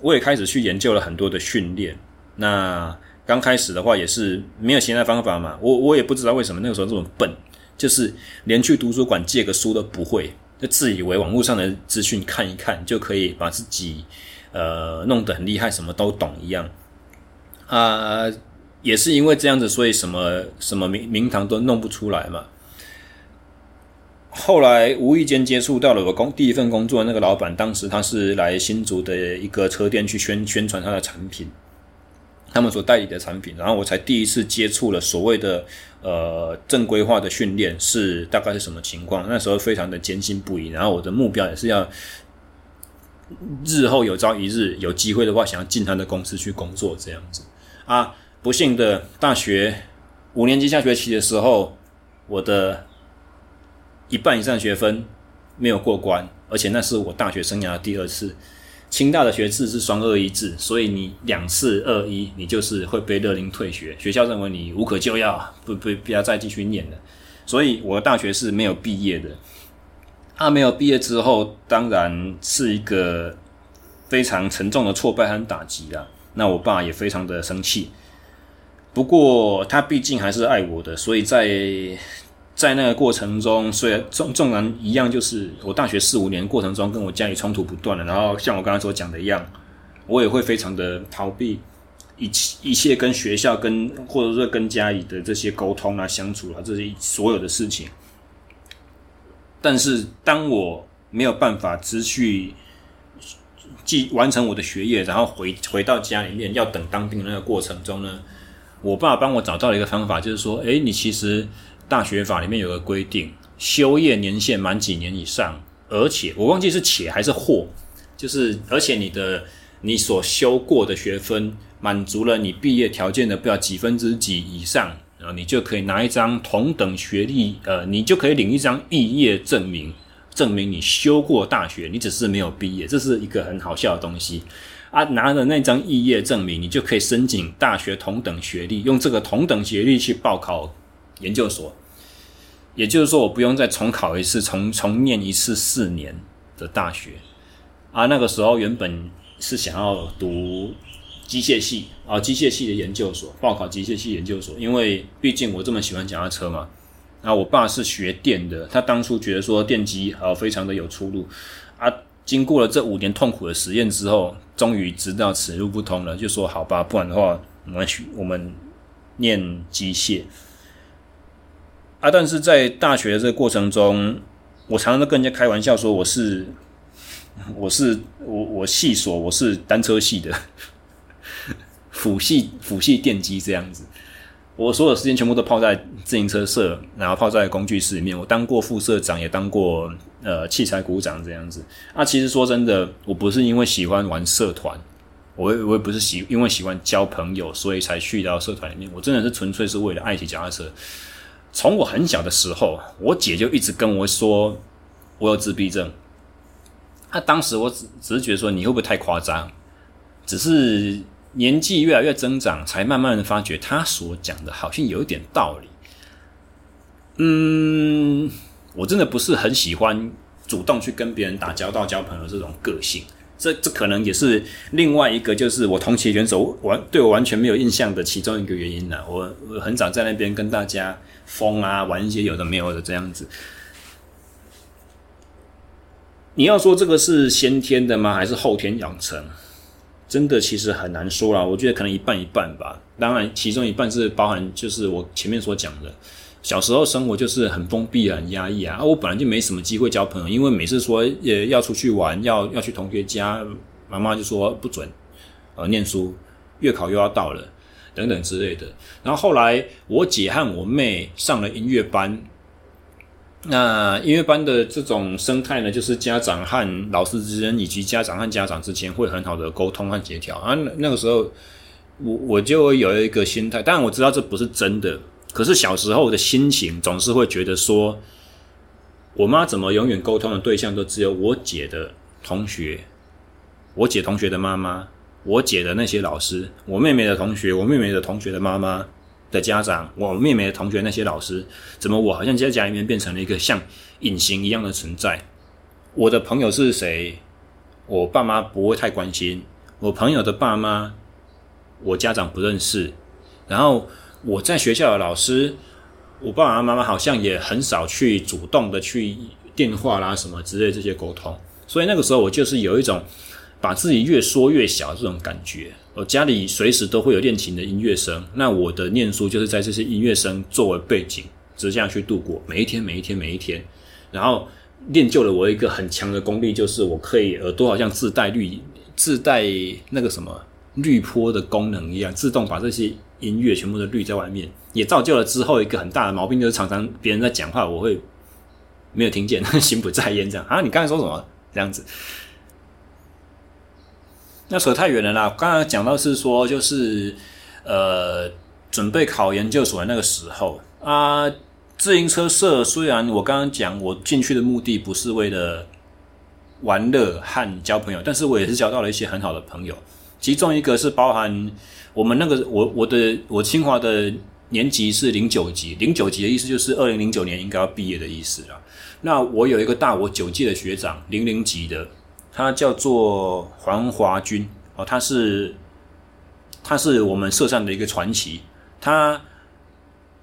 我也开始去研究了很多的训练。那刚开始的话也是没有其他方法嘛，我我也不知道为什么那个时候这么笨，就是连去图书馆借个书都不会，就自以为网络上的资讯看一看就可以把自己呃弄得很厉害，什么都懂一样啊。也是因为这样子，所以什么什么名名堂都弄不出来嘛。后来无意间接触到了我工第一份工作那个老板，当时他是来新竹的一个车店去宣宣传他的产品，他们所代理的产品，然后我才第一次接触了所谓的呃正规化的训练是大概是什么情况。那时候非常的坚信不疑，然后我的目标也是要日后有朝一日有机会的话，想要进他的公司去工作这样子啊。不幸的，大学五年级下学期的时候，我的一半以上学分没有过关，而且那是我大学生涯第二次。清大的学制是双二一制，所以你两次二一，你就是会被勒令退学。学校认为你无可救药，不不不要再继续念了。所以我的大学是没有毕业的。他没有毕业之后，当然是一个非常沉重的挫败和打击啦。那我爸也非常的生气。不过他毕竟还是爱我的，所以在在那个过程中，虽然纵纵然一样，就是我大学四五年过程中跟我家里冲突不断的，然后像我刚才所讲的一样，我也会非常的逃避一切一切跟学校跟或者说跟家里的这些沟通啊、相处啊这些所有的事情。但是当我没有办法持续继完成我的学业，然后回回到家里面要等当兵的那个过程中呢，我爸帮我找到了一个方法，就是说，诶，你其实大学法里面有个规定，修业年限满几年以上，而且我忘记是且还是或，就是而且你的你所修过的学分满足了你毕业条件的不要几分之几以上，然后你就可以拿一张同等学历，呃，你就可以领一张毕业证明，证明你修过大学，你只是没有毕业，这是一个很好笑的东西。啊，拿着那张肄业证明，你就可以申请大学同等学历，用这个同等学历去报考研究所。也就是说，我不用再重考一次，重重念一次四年的大学。啊，那个时候原本是想要读机械系啊，机械系的研究所，报考机械系研究所，因为毕竟我这么喜欢脚踏车嘛。啊，我爸是学电的，他当初觉得说电机啊非常的有出路啊。经过了这五年痛苦的实验之后，终于知道此路不通了，就说好吧，不然的话，我们学我们念机械啊。但是在大学的这个过程中，我常常都跟人家开玩笑说，我是我是我我系所我是单车系的辅系辅系电机这样子。我所有时间全部都泡在自行车社，然后泡在工具室里面。我当过副社长，也当过呃器材股长这样子。啊，其实说真的，我不是因为喜欢玩社团，我也我也不是喜因为喜欢交朋友，所以才去到社团里面。我真的是纯粹是为了爱骑脚踏车。从我很小的时候，我姐就一直跟我说我有自闭症。她当时我只只是觉得说，你会不会太夸张？只是。年纪越来越增长，才慢慢的发觉他所讲的好像有一点道理。嗯，我真的不是很喜欢主动去跟别人打交道、交朋友这种个性。这这可能也是另外一个，就是我同期选手完对我完全没有印象的其中一个原因了。我我很少在那边跟大家疯啊，玩一些有的没有的这样子。你要说这个是先天的吗？还是后天养成？真的其实很难说啦，我觉得可能一半一半吧。当然，其中一半是包含就是我前面所讲的，小时候生活就是很封闭、很压抑啊。啊，我本来就没什么机会交朋友，因为每次说也要出去玩，要要去同学家，妈妈就说不准，呃，念书，月考又要到了，等等之类的。然后后来我姐和我妹上了音乐班。那音乐班的这种生态呢，就是家长和老师之间，以及家长和家长之间会很好的沟通和协调啊。那个时候，我我就有一个心态，当然我知道这不是真的，可是小时候的心情总是会觉得说，我妈怎么永远沟通的对象都只有我姐的同学，我姐同学的妈妈，我姐的那些老师，我妹妹的同学，我妹妹的同学的妈妈，的家长，我妹妹的同学那些老师，怎么我好像在家里面变成了一个像隐形一样的存在？我的朋友是谁？我爸妈不会太关心。我朋友的爸妈，我家长不认识。然后我在学校的老师，我爸爸妈妈好像也很少去主动的去电话啦什么之类这些沟通。所以那个时候我就是有一种把自己越缩越小这种感觉。我家里随时都会有练琴的音乐声，那我的念书就是在这些音乐声作为背景，直这样去度过每一天，每一天，每一天。然后练就了我一个很强的功力，就是我可以耳朵好像自带滤、自带那个什么滤波的功能一样，自动把这些音乐全部都滤在外面。也造就了之后一个很大的毛病，就是常常别人在讲话，我会没有听见，心不在焉这样啊。你刚才说什么？这样子。那扯太远了啦！刚才讲到是说，就是呃，准备考研究所的那个时候啊，自行车社虽然我刚刚讲我进去的目的不是为了玩乐和交朋友，但是我也是交到了一些很好的朋友。其中一个是包含我们那个我我的我清华的年级是零九级，零九级的意思就是二零零九年应该要毕业的意思啦。那我有一个大我九届的学长，零零级的。他叫做黄华军哦，他是他是我们社上的一个传奇。他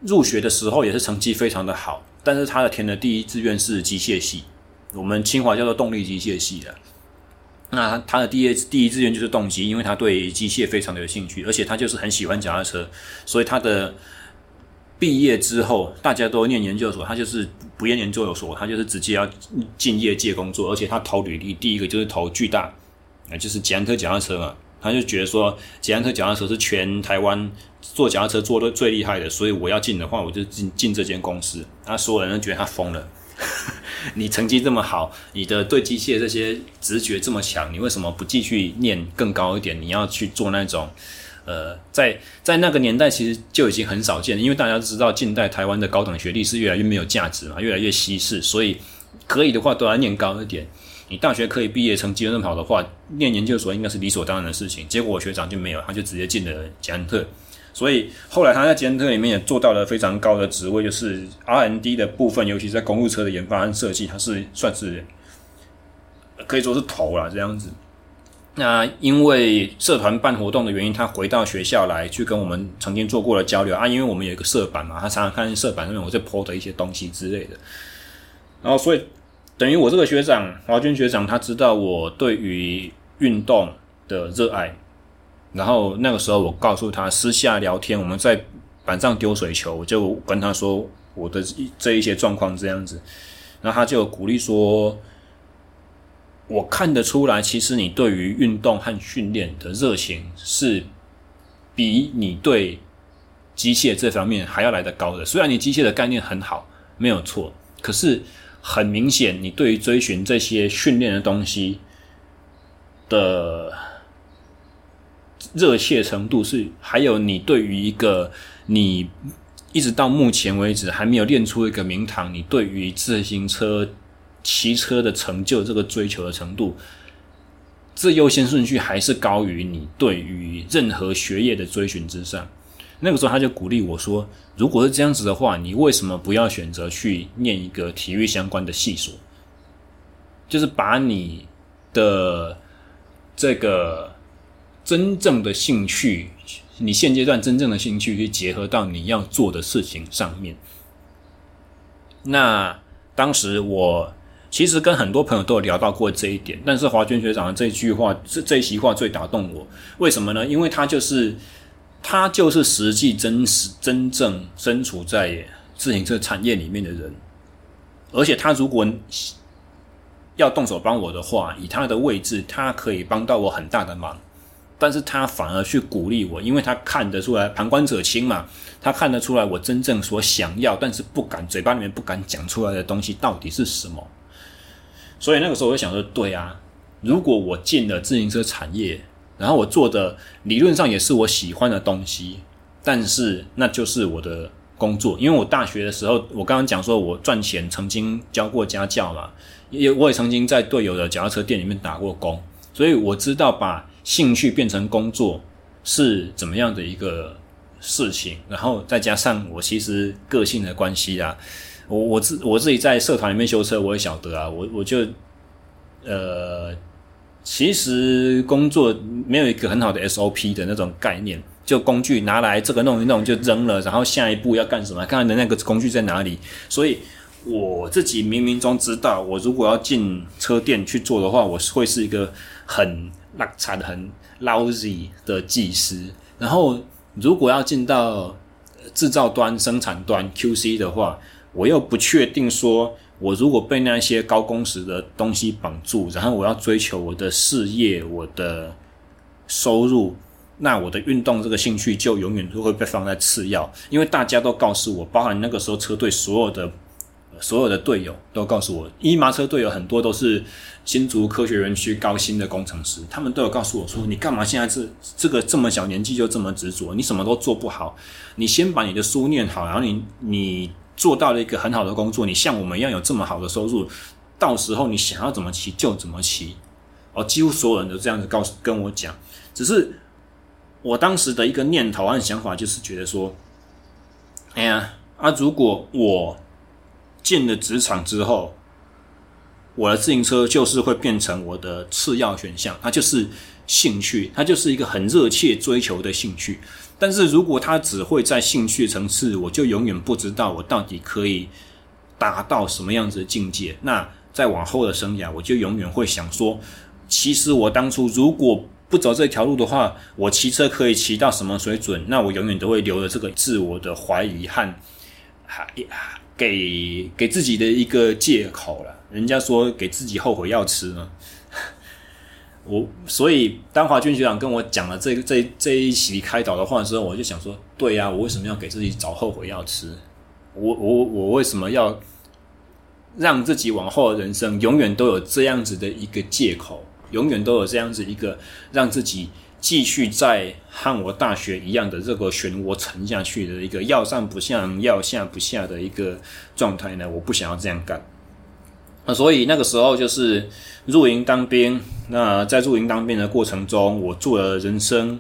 入学的时候也是成绩非常的好，但是他的填的第一志愿是机械系，我们清华叫做动力机械系的。那他的第一第一志愿就是动机，因为他对机械非常的有兴趣，而且他就是很喜欢脚踏车，所以他的。毕业之后，大家都念研究所，他就是不念研究所，他就是直接要进业界工作，而且他投履历，第一个就是投巨大，啊，就是捷安特脚踏车嘛，他就觉得说捷安特脚踏车是全台湾做脚踏车做的最厉害的，所以我要进的话，我就进进这间公司。那所有人都觉得他疯了，你成绩这么好，你的对机械这些直觉这么强，你为什么不继续念更高一点？你要去做那种。呃，在在那个年代，其实就已经很少见了，因为大家知道，近代台湾的高等学历是越来越没有价值嘛，越来越稀释，所以可以的话都要念高一点。你大学可以毕业成绩那么好的话，念研究所应该是理所当然的事情。结果我学长就没有，他就直接进了捷安特，所以后来他在捷安特里面也做到了非常高的职位，就是 R&D 的部分，尤其在公路车的研发和设计，他是算是可以说是头了这样子。那因为社团办活动的原因，他回到学校来去跟我们曾经做过的交流啊。因为我们有一个社版嘛，他常常看社版上面我在 po 的一些东西之类的。然后，所以等于我这个学长华军学长，他知道我对于运动的热爱。然后那个时候，我告诉他私下聊天，我们在板上丢水球，我就跟他说我的这一些状况这样子。然后他就鼓励说。我看得出来，其实你对于运动和训练的热情是比你对机械这方面还要来得高的。虽然你机械的概念很好，没有错，可是很明显，你对于追寻这些训练的东西的热切程度是，还有你对于一个你一直到目前为止还没有练出一个名堂，你对于自行车。骑车的成就，这个追求的程度，这优先顺序还是高于你对于任何学业的追寻之上。那个时候，他就鼓励我说：“如果是这样子的话，你为什么不要选择去念一个体育相关的系所？就是把你的这个真正的兴趣，你现阶段真正的兴趣，去结合到你要做的事情上面。”那当时我。其实跟很多朋友都有聊到过这一点，但是华军学长的这句话，这这一席话最打动我。为什么呢？因为他就是他就是实际真实真正身处在自行车产业里面的人，而且他如果要动手帮我的话，以他的位置，他可以帮到我很大的忙。但是他反而去鼓励我，因为他看得出来旁观者清嘛，他看得出来我真正所想要，但是不敢嘴巴里面不敢讲出来的东西到底是什么。所以那个时候我就想说，对啊，如果我进了自行车产业，然后我做的理论上也是我喜欢的东西，但是那就是我的工作。因为我大学的时候，我刚刚讲说我赚钱，曾经教过家教嘛，也我也曾经在队友的脚踏车店里面打过工，所以我知道把兴趣变成工作是怎么样的一个事情，然后再加上我其实个性的关系啊，我我自我自己在社团里面修车，我也晓得啊，我我就呃，其实工作没有一个很好的 SOP 的那种概念，就工具拿来这个弄一弄就扔了，然后下一步要干什么，看看的那个工具在哪里，所以我自己冥冥中知道，我如果要进车店去做的话，我会是一个很烂惨很 lousy 的技师，然后。如果要进到制造端、生产端 QC 的话，我又不确定说，我如果被那些高工时的东西绑住，然后我要追求我的事业、我的收入，那我的运动这个兴趣就永远都会被放在次要。因为大家都告诉我，包含那个时候车队所有的。所有的队友都告诉我，一麻车队友很多都是新竹科学园区高薪的工程师，他们都有告诉我说：“你干嘛现在这这个这么小年纪就这么执着？你什么都做不好，你先把你的书念好，然后你你做到了一个很好的工作，你像我们一样有这么好的收入，到时候你想要怎么骑就怎么骑。”哦，几乎所有人都这样子告诉跟我讲，只是我当时的一个念头和想法就是觉得说：“哎呀，啊，如果我。”进了职场之后，我的自行车就是会变成我的次要选项，它就是兴趣，它就是一个很热切追求的兴趣。但是如果他只会在兴趣层次，我就永远不知道我到底可以达到什么样子的境界。那再往后的生涯，我就永远会想说，其实我当初如果不走这条路的话，我骑车可以骑到什么水准？那我永远都会留着这个自我的怀疑和还给给自己的一个借口了，人家说给自己后悔药吃呢。我所以当华军学长跟我讲了这这这一期开导的话的时候，我就想说，对呀，我为什么要给自己找后悔药吃？我我我为什么要让自己往后的人生永远都有这样子的一个借口，永远都有这样子一个让自己。继续在和我大学一样的这个漩涡沉下去的一个要上不上要下不下的一个状态呢？我不想要这样干。那所以那个时候就是入营当兵。那在入营当兵的过程中，我做了人生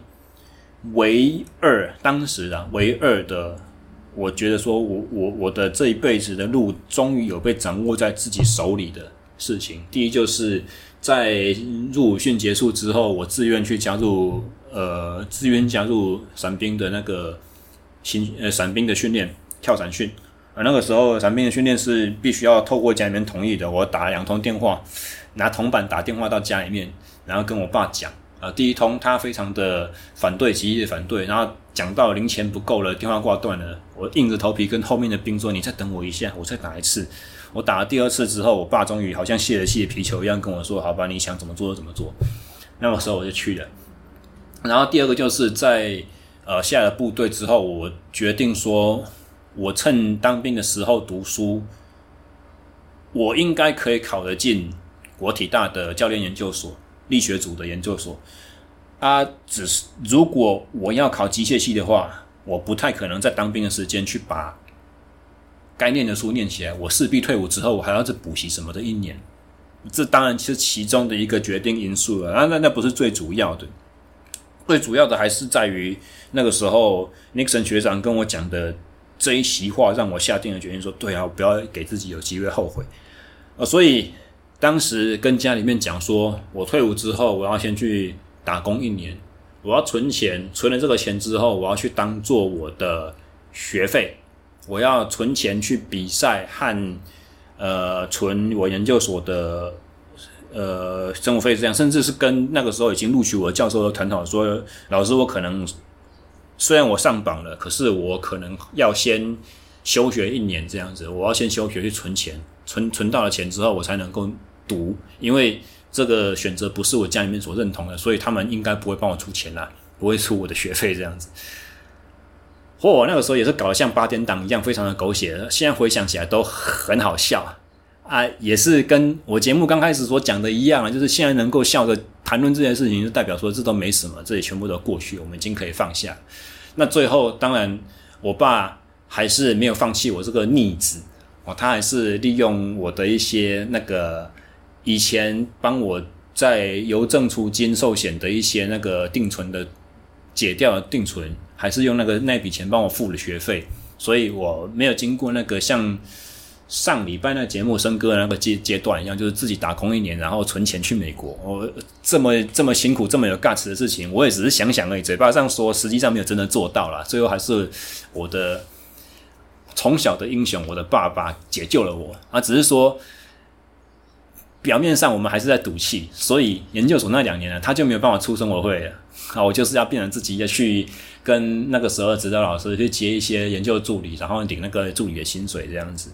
唯二，当时啊唯二的，我觉得说我我我的这一辈子的路终于有被掌握在自己手里的事情。第一就是。在入伍训结束之后，我自愿去加入呃，自愿加入伞兵的那个新呃伞兵的训练跳伞训。而那个时候伞兵的训练是必须要透过家里面同意的。我打了两通电话，拿铜板打电话到家里面，然后跟我爸讲。呃，第一通他非常的反对，极力的反对。然后讲到零钱不够了，电话挂断了。我硬着头皮跟后面的兵说：“你再等我一下，我再打一次。”我打了第二次之后，我爸终于好像泄了气的皮球一样跟我说：“好吧，你想怎么做就怎么做。”那个时候我就去了。然后第二个就是在呃下了部队之后，我决定说，我趁当兵的时候读书，我应该可以考得进国体大的教练研究所、力学组的研究所。啊，只是如果我要考机械系的话，我不太可能在当兵的时间去把。该念的书念起来，我势必退伍之后，我还要再补习什么的一年，这当然是其中的一个决定因素了。那那那不是最主要的，最主要的还是在于那个时候，Nixon 学长跟我讲的这一席话，让我下定了决心说，对啊，我不要给自己有机会后悔。呃，所以当时跟家里面讲说，我退伍之后，我要先去打工一年，我要存钱，存了这个钱之后，我要去当做我的学费。我要存钱去比赛和呃存我研究所的呃生活费这样，甚至是跟那个时候已经录取我的教授都谈好说，老师我可能虽然我上榜了，可是我可能要先休学一年这样子，我要先休学去存钱，存存到了钱之后我才能够读，因为这个选择不是我家里面所认同的，所以他们应该不会帮我出钱啦，不会出我的学费这样子。或我那个时候也是搞得像八点档一样，非常的狗血。现在回想起来都很好笑啊，也是跟我节目刚开始所讲的一样啊，就是现在能够笑着谈论这件事情，就代表说这都没什么，这里全部都过去，我们已经可以放下。那最后，当然我爸还是没有放弃我这个逆子哦，他还是利用我的一些那个以前帮我在邮政出金寿险的一些那个定存的解掉定存。还是用那个那笔钱帮我付了学费，所以我没有经过那个像上礼拜那节目生哥那个阶阶段一样，就是自己打工一年，然后存钱去美国。我这么这么辛苦，这么有 guts 的事情，我也只是想想而已，嘴巴上说，实际上没有真的做到啦。最后还是我的从小的英雄，我的爸爸解救了我啊！只是说。表面上我们还是在赌气，所以研究所那两年呢，他就没有办法出生活费了。啊，我就是要变成自己要去跟那个时候的指导老师去接一些研究助理，然后领那个助理的薪水这样子。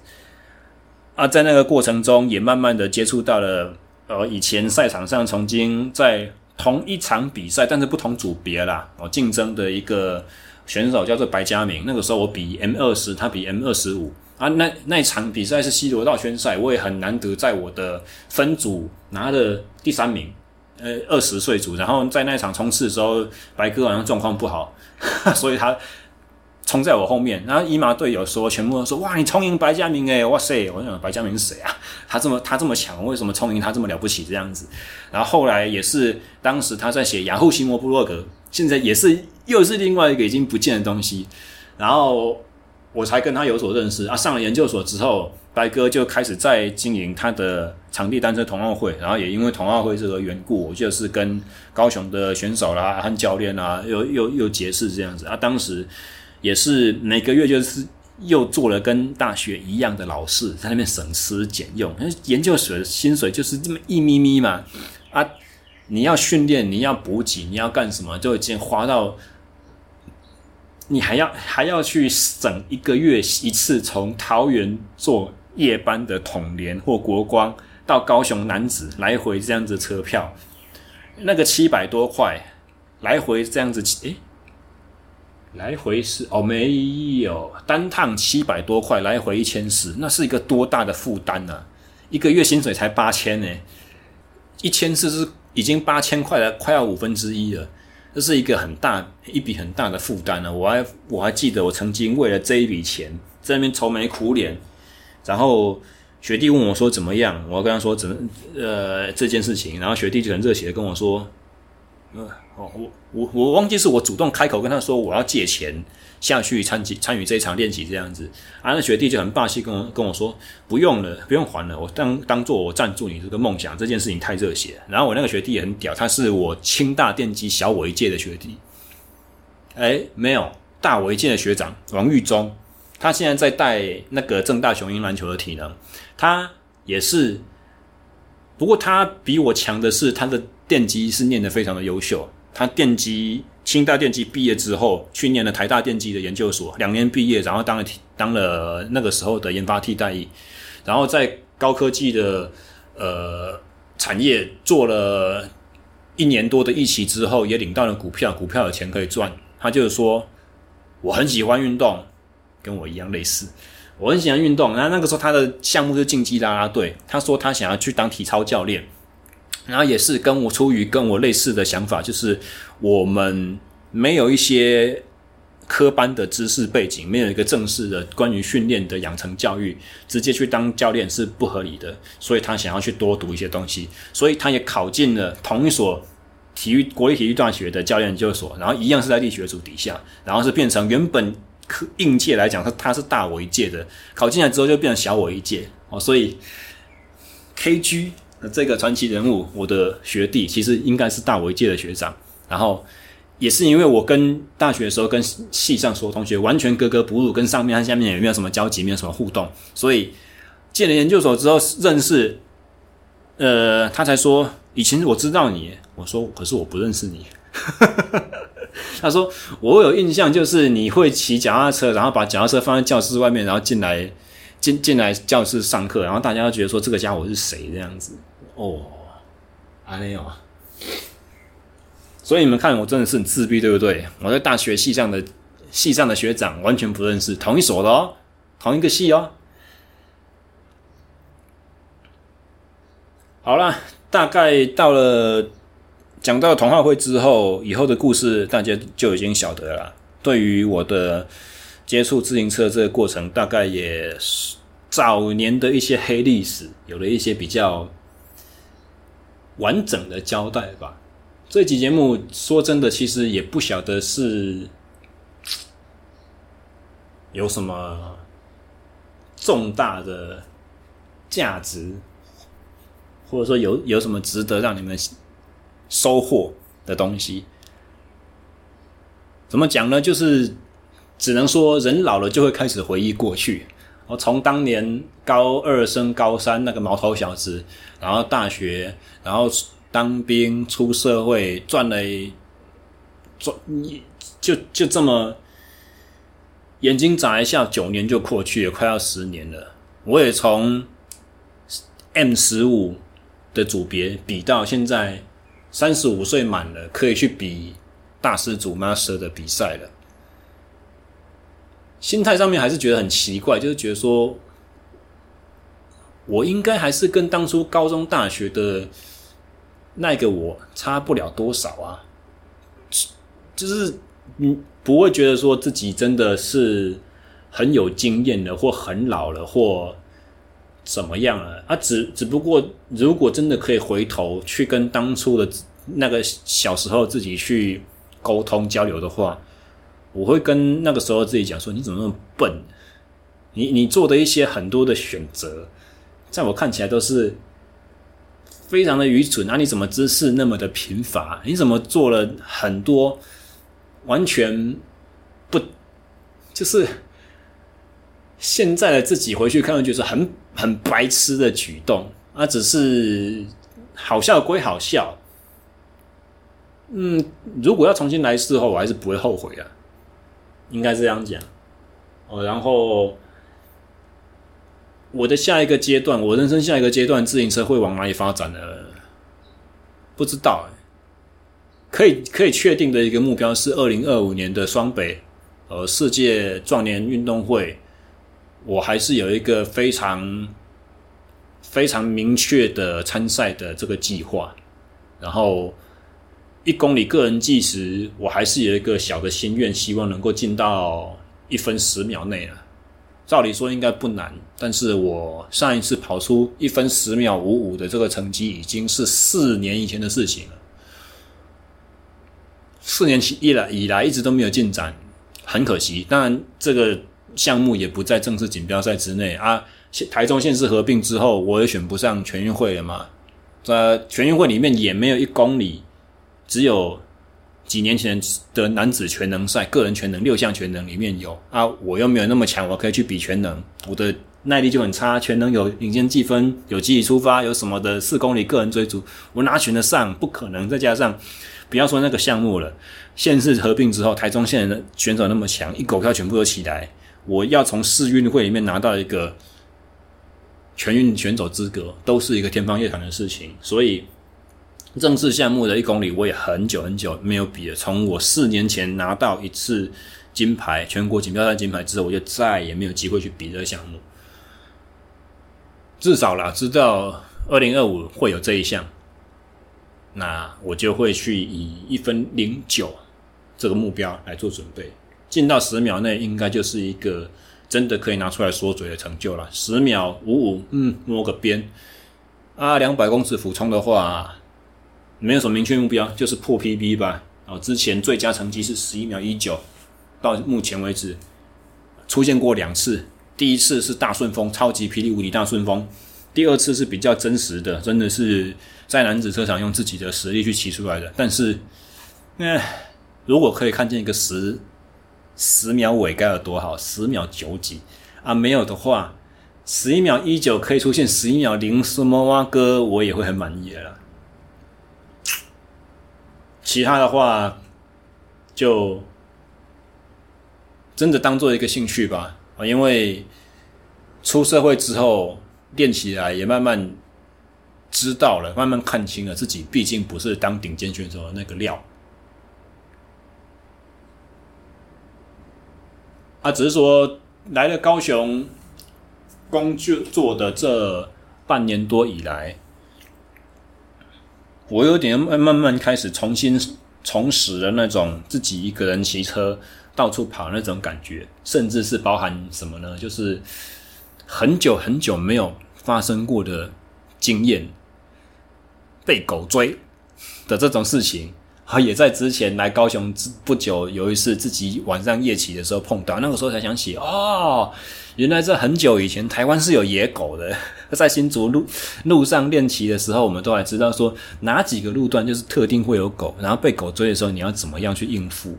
啊，在那个过程中，也慢慢的接触到了呃，以前赛场上曾经在同一场比赛，但是不同组别啦，哦，竞争的一个选手叫做白嘉明。那个时候我比 M 二十，他比 M 二十五。啊，那那一场比赛是西罗道圈赛，我也很难得在我的分组拿了第三名，呃，二十岁组。然后在那场冲刺的时候，白哥好像状况不好，所以他冲在我后面。然后一马队友说，全部都说：“哇，你冲赢白嘉明诶，哇塞！”我想白嘉明是谁啊？他这么他这么强，为什么冲赢他这么了不起这样子？然后后来也是当时他在写雅虎奇摩部落格，现在也是又是另外一个已经不见的东西。然后。我才跟他有所认识啊！上了研究所之后，白哥就开始在经营他的场地单车同奥会，然后也因为同奥会这个缘故，我就是跟高雄的选手啦、和教练啊，又又又结识这样子啊。当时也是每个月就是又做了跟大学一样的老师，在那边省吃俭用。研究所的薪水就是这么一咪咪嘛啊！你要训练，你要补给，你要干什么，就已经花到。你还要还要去省一个月一次从桃园坐夜班的统联或国光到高雄男子来回这样子车票，那个七百多块来回这样子，诶，来回是哦没有单趟七百多块来回一千四，那是一个多大的负担呢？一个月薪水才八千呢，一千四是已经八千块了，快要五分之一了。这是一个很大一笔很大的负担呢。我还我还记得，我曾经为了这一笔钱在那边愁眉苦脸。然后学弟问我说怎么样，我跟他说怎呃这件事情，然后学弟就很热血的跟我说，呃哦我我我忘记是我主动开口跟他说我要借钱。下去参与参与这一场练习这样子，啊，那学弟就很霸气跟我跟我说，不用了，不用还了，我当当做我赞助你这个梦想，这件事情太热血。然后我那个学弟也很屌，他是我清大电机小我一届的学弟，哎，没有大我一届的学长王玉忠，他现在在带那个正大雄鹰篮球的体能，他也是，不过他比我强的是他的电机是念得非常的优秀，他电机。清大电机毕业之后，去念了台大电机的研究所，两年毕业，然后当了当了那个时候的研发替代役，然后在高科技的呃产业做了一年多的役期之后，也领到了股票，股票有钱可以赚。他就是说，我很喜欢运动，跟我一样类似，我很喜欢运动。然后那个时候他的项目是竞技啦啦队，他说他想要去当体操教练。然后也是跟我出于跟我类似的想法，就是我们没有一些科班的知识背景，没有一个正式的关于训练的养成教育，直接去当教练是不合理的。所以他想要去多读一些东西，所以他也考进了同一所体育国立体育大学的教练研究所，然后一样是在力学组底下，然后是变成原本科应届来讲，他他是大我一届的，考进来之后就变成小我一届哦，所以 KG。那这个传奇人物，我的学弟其实应该是大我一届的学长，然后也是因为我跟大学的时候跟系上所有同学完全格格不入，跟上面和下面也没有什么交集，没有什么互动，所以进了研究所之后认识，呃，他才说以前我知道你，我说可是我不认识你，他说我有印象就是你会骑脚踏车，然后把脚踏车放在教室外面，然后进来。进进来教室上课，然后大家都觉得说这个家伙是谁这样子哦，还没有。所以你们看，我真的是很自闭，对不对？我在大学系上的系上的学长完全不认识，同一所的哦，同一个系哦。好啦，大概到了讲到同好会之后，以后的故事大家就已经晓得了。对于我的。接触自行车这个过程，大概也是早年的一些黑历史，有了一些比较完整的交代吧。这期节目说真的，其实也不晓得是有什么重大的价值，或者说有有什么值得让你们收获的东西。怎么讲呢？就是只能说人老了就会开始回忆过去。我从当年高二升高三那个毛头小子，然后大学，然后当兵出社会赚了赚，就就这么眼睛眨一下，九年就过去了，快要十年了。我也从 M 十五的组别比到现在三十五岁满了，可以去比大师组 Master 的比赛了。心态上面还是觉得很奇怪，就是觉得说，我应该还是跟当初高中、大学的那个我差不了多少啊，就是嗯，不会觉得说自己真的是很有经验了，或很老了，或怎么样了啊？只只不过，如果真的可以回头去跟当初的那个小时候自己去沟通交流的话。我会跟那个时候自己讲说：“你怎么那么笨？你你做的一些很多的选择，在我看起来都是非常的愚蠢。啊，你怎么知识那么的贫乏？你怎么做了很多完全不就是现在的自己回去看，会觉得很很白痴的举动啊？只是好笑归好笑，嗯，如果要重新来一次的话，我还是不会后悔啊。”应该是这样讲哦，然后我的下一个阶段，我人生下一个阶段，自行车会往哪里发展呢？不知道。可以可以确定的一个目标是二零二五年的双北呃世界壮年运动会，我还是有一个非常非常明确的参赛的这个计划，然后。一公里个人计时，我还是有一个小的心愿，希望能够进到一分十秒内了。照理说应该不难，但是我上一次跑出一分十秒五五的这个成绩，已经是四年以前的事情了。四年期以来以来一直都没有进展，很可惜。当然，这个项目也不在正式锦标赛之内啊。台中县市合并之后，我也选不上全运会了嘛。在全运会里面也没有一公里。只有几年前的男子全能赛，个人全能六项全能里面有啊，我又没有那么强，我可以去比全能，我的耐力就很差。全能有领先计分，有集体出发，有什么的四公里个人追逐，我哪选得上？不可能。再加上不要说那个项目了，县市合并之后，台中县的选手那么强，一狗票全部都起来，我要从市运会里面拿到一个全运选手资格，都是一个天方夜谭的事情，所以。正式项目的一公里，我也很久很久没有比了。从我四年前拿到一次金牌，全国锦标赛金牌之后，我就再也没有机会去比这个项目。至少啦，知道二零二五会有这一项，那我就会去以一分零九这个目标来做准备。进到十秒内，应该就是一个真的可以拿出来说嘴的成就了。十秒五五，嗯，摸个边啊，两百公尺俯冲的话。没有什么明确目标，就是破 PB 吧。哦，之前最佳成绩是十一秒一九，到目前为止出现过两次。第一次是大顺风，超级霹雳无敌大顺风；第二次是比较真实的，真的是在男子车场用自己的实力去骑出来的。但是，哎，如果可以看见一个十十秒尾该有多好，十秒九几啊？没有的话，十一秒一九可以出现十一秒零什么哇哥，我也会很满意的了。其他的话，就真的当做一个兴趣吧。啊，因为出社会之后练起来也慢慢知道了，慢慢看清了自己，毕竟不是当顶尖选手的那个料。啊，只是说来了高雄工作的这半年多以来。我有点慢慢慢开始重新重拾了那种自己一个人骑车到处跑那种感觉，甚至是包含什么呢？就是很久很久没有发生过的经验，被狗追的这种事情啊，也在之前来高雄不久，有一次自己晚上夜骑的时候碰到，那个时候才想起哦，原来在很久以前台湾是有野狗的。在新竹路路上练骑的时候，我们都还知道说哪几个路段就是特定会有狗，然后被狗追的时候你要怎么样去应付。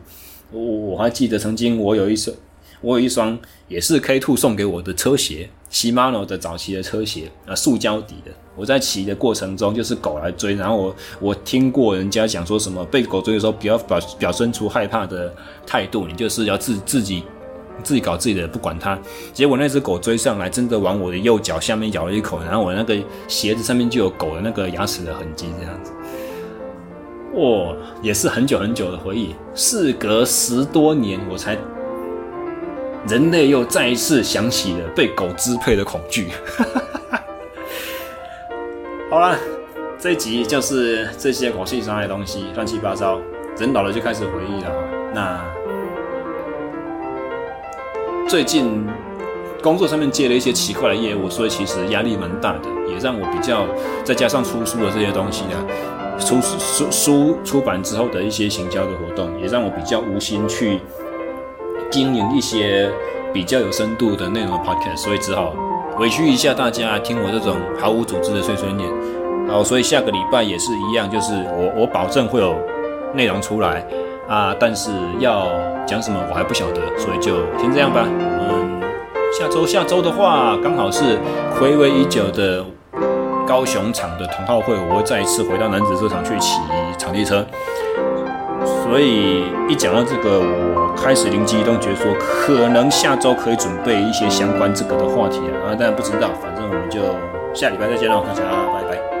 我我还记得曾经我有一双，我有一双也是 K Two 送给我的车鞋，Shimano 的早期的车鞋啊，塑胶底的。我在骑的过程中，就是狗来追，然后我我听过人家讲说什么被狗追的时候，不要表表现出害怕的态度，你就是要自自己自己搞自己的，不管它。结果那只狗追上来，真的往我的右脚下面咬了一口，然后我那个鞋子上面就有狗的那个牙齿的痕迹，这样子。哦，也是很久很久的回忆。事隔十多年，我才人类又再一次想起了被狗支配的恐惧。好了，这一集就是这些狗屁上的东西，乱七八糟。人老了就开始回忆了。那最近工作上面接了一些奇怪的业务，所以其实压力蛮大的，也让我比较再加上出书的这些东西啊，出书书出版之后的一些行销的活动，也让我比较无心去经营一些比较有深度的内容的 podcast，所以只好。委屈一下大家听我这种毫无组织的碎碎念，好，所以下个礼拜也是一样，就是我我保证会有内容出来啊，但是要讲什么我还不晓得，所以就先这样吧。我们下周下周的话，刚好是回味已久的高雄场的同好会，我会再一次回到男子车场去骑场地车，所以一讲到这个，我开始灵机一动，觉得说可能下周可以准备一些相关这个的话题啊。啊，但不知道，反正我们就下礼拜再见喽，大家拜拜。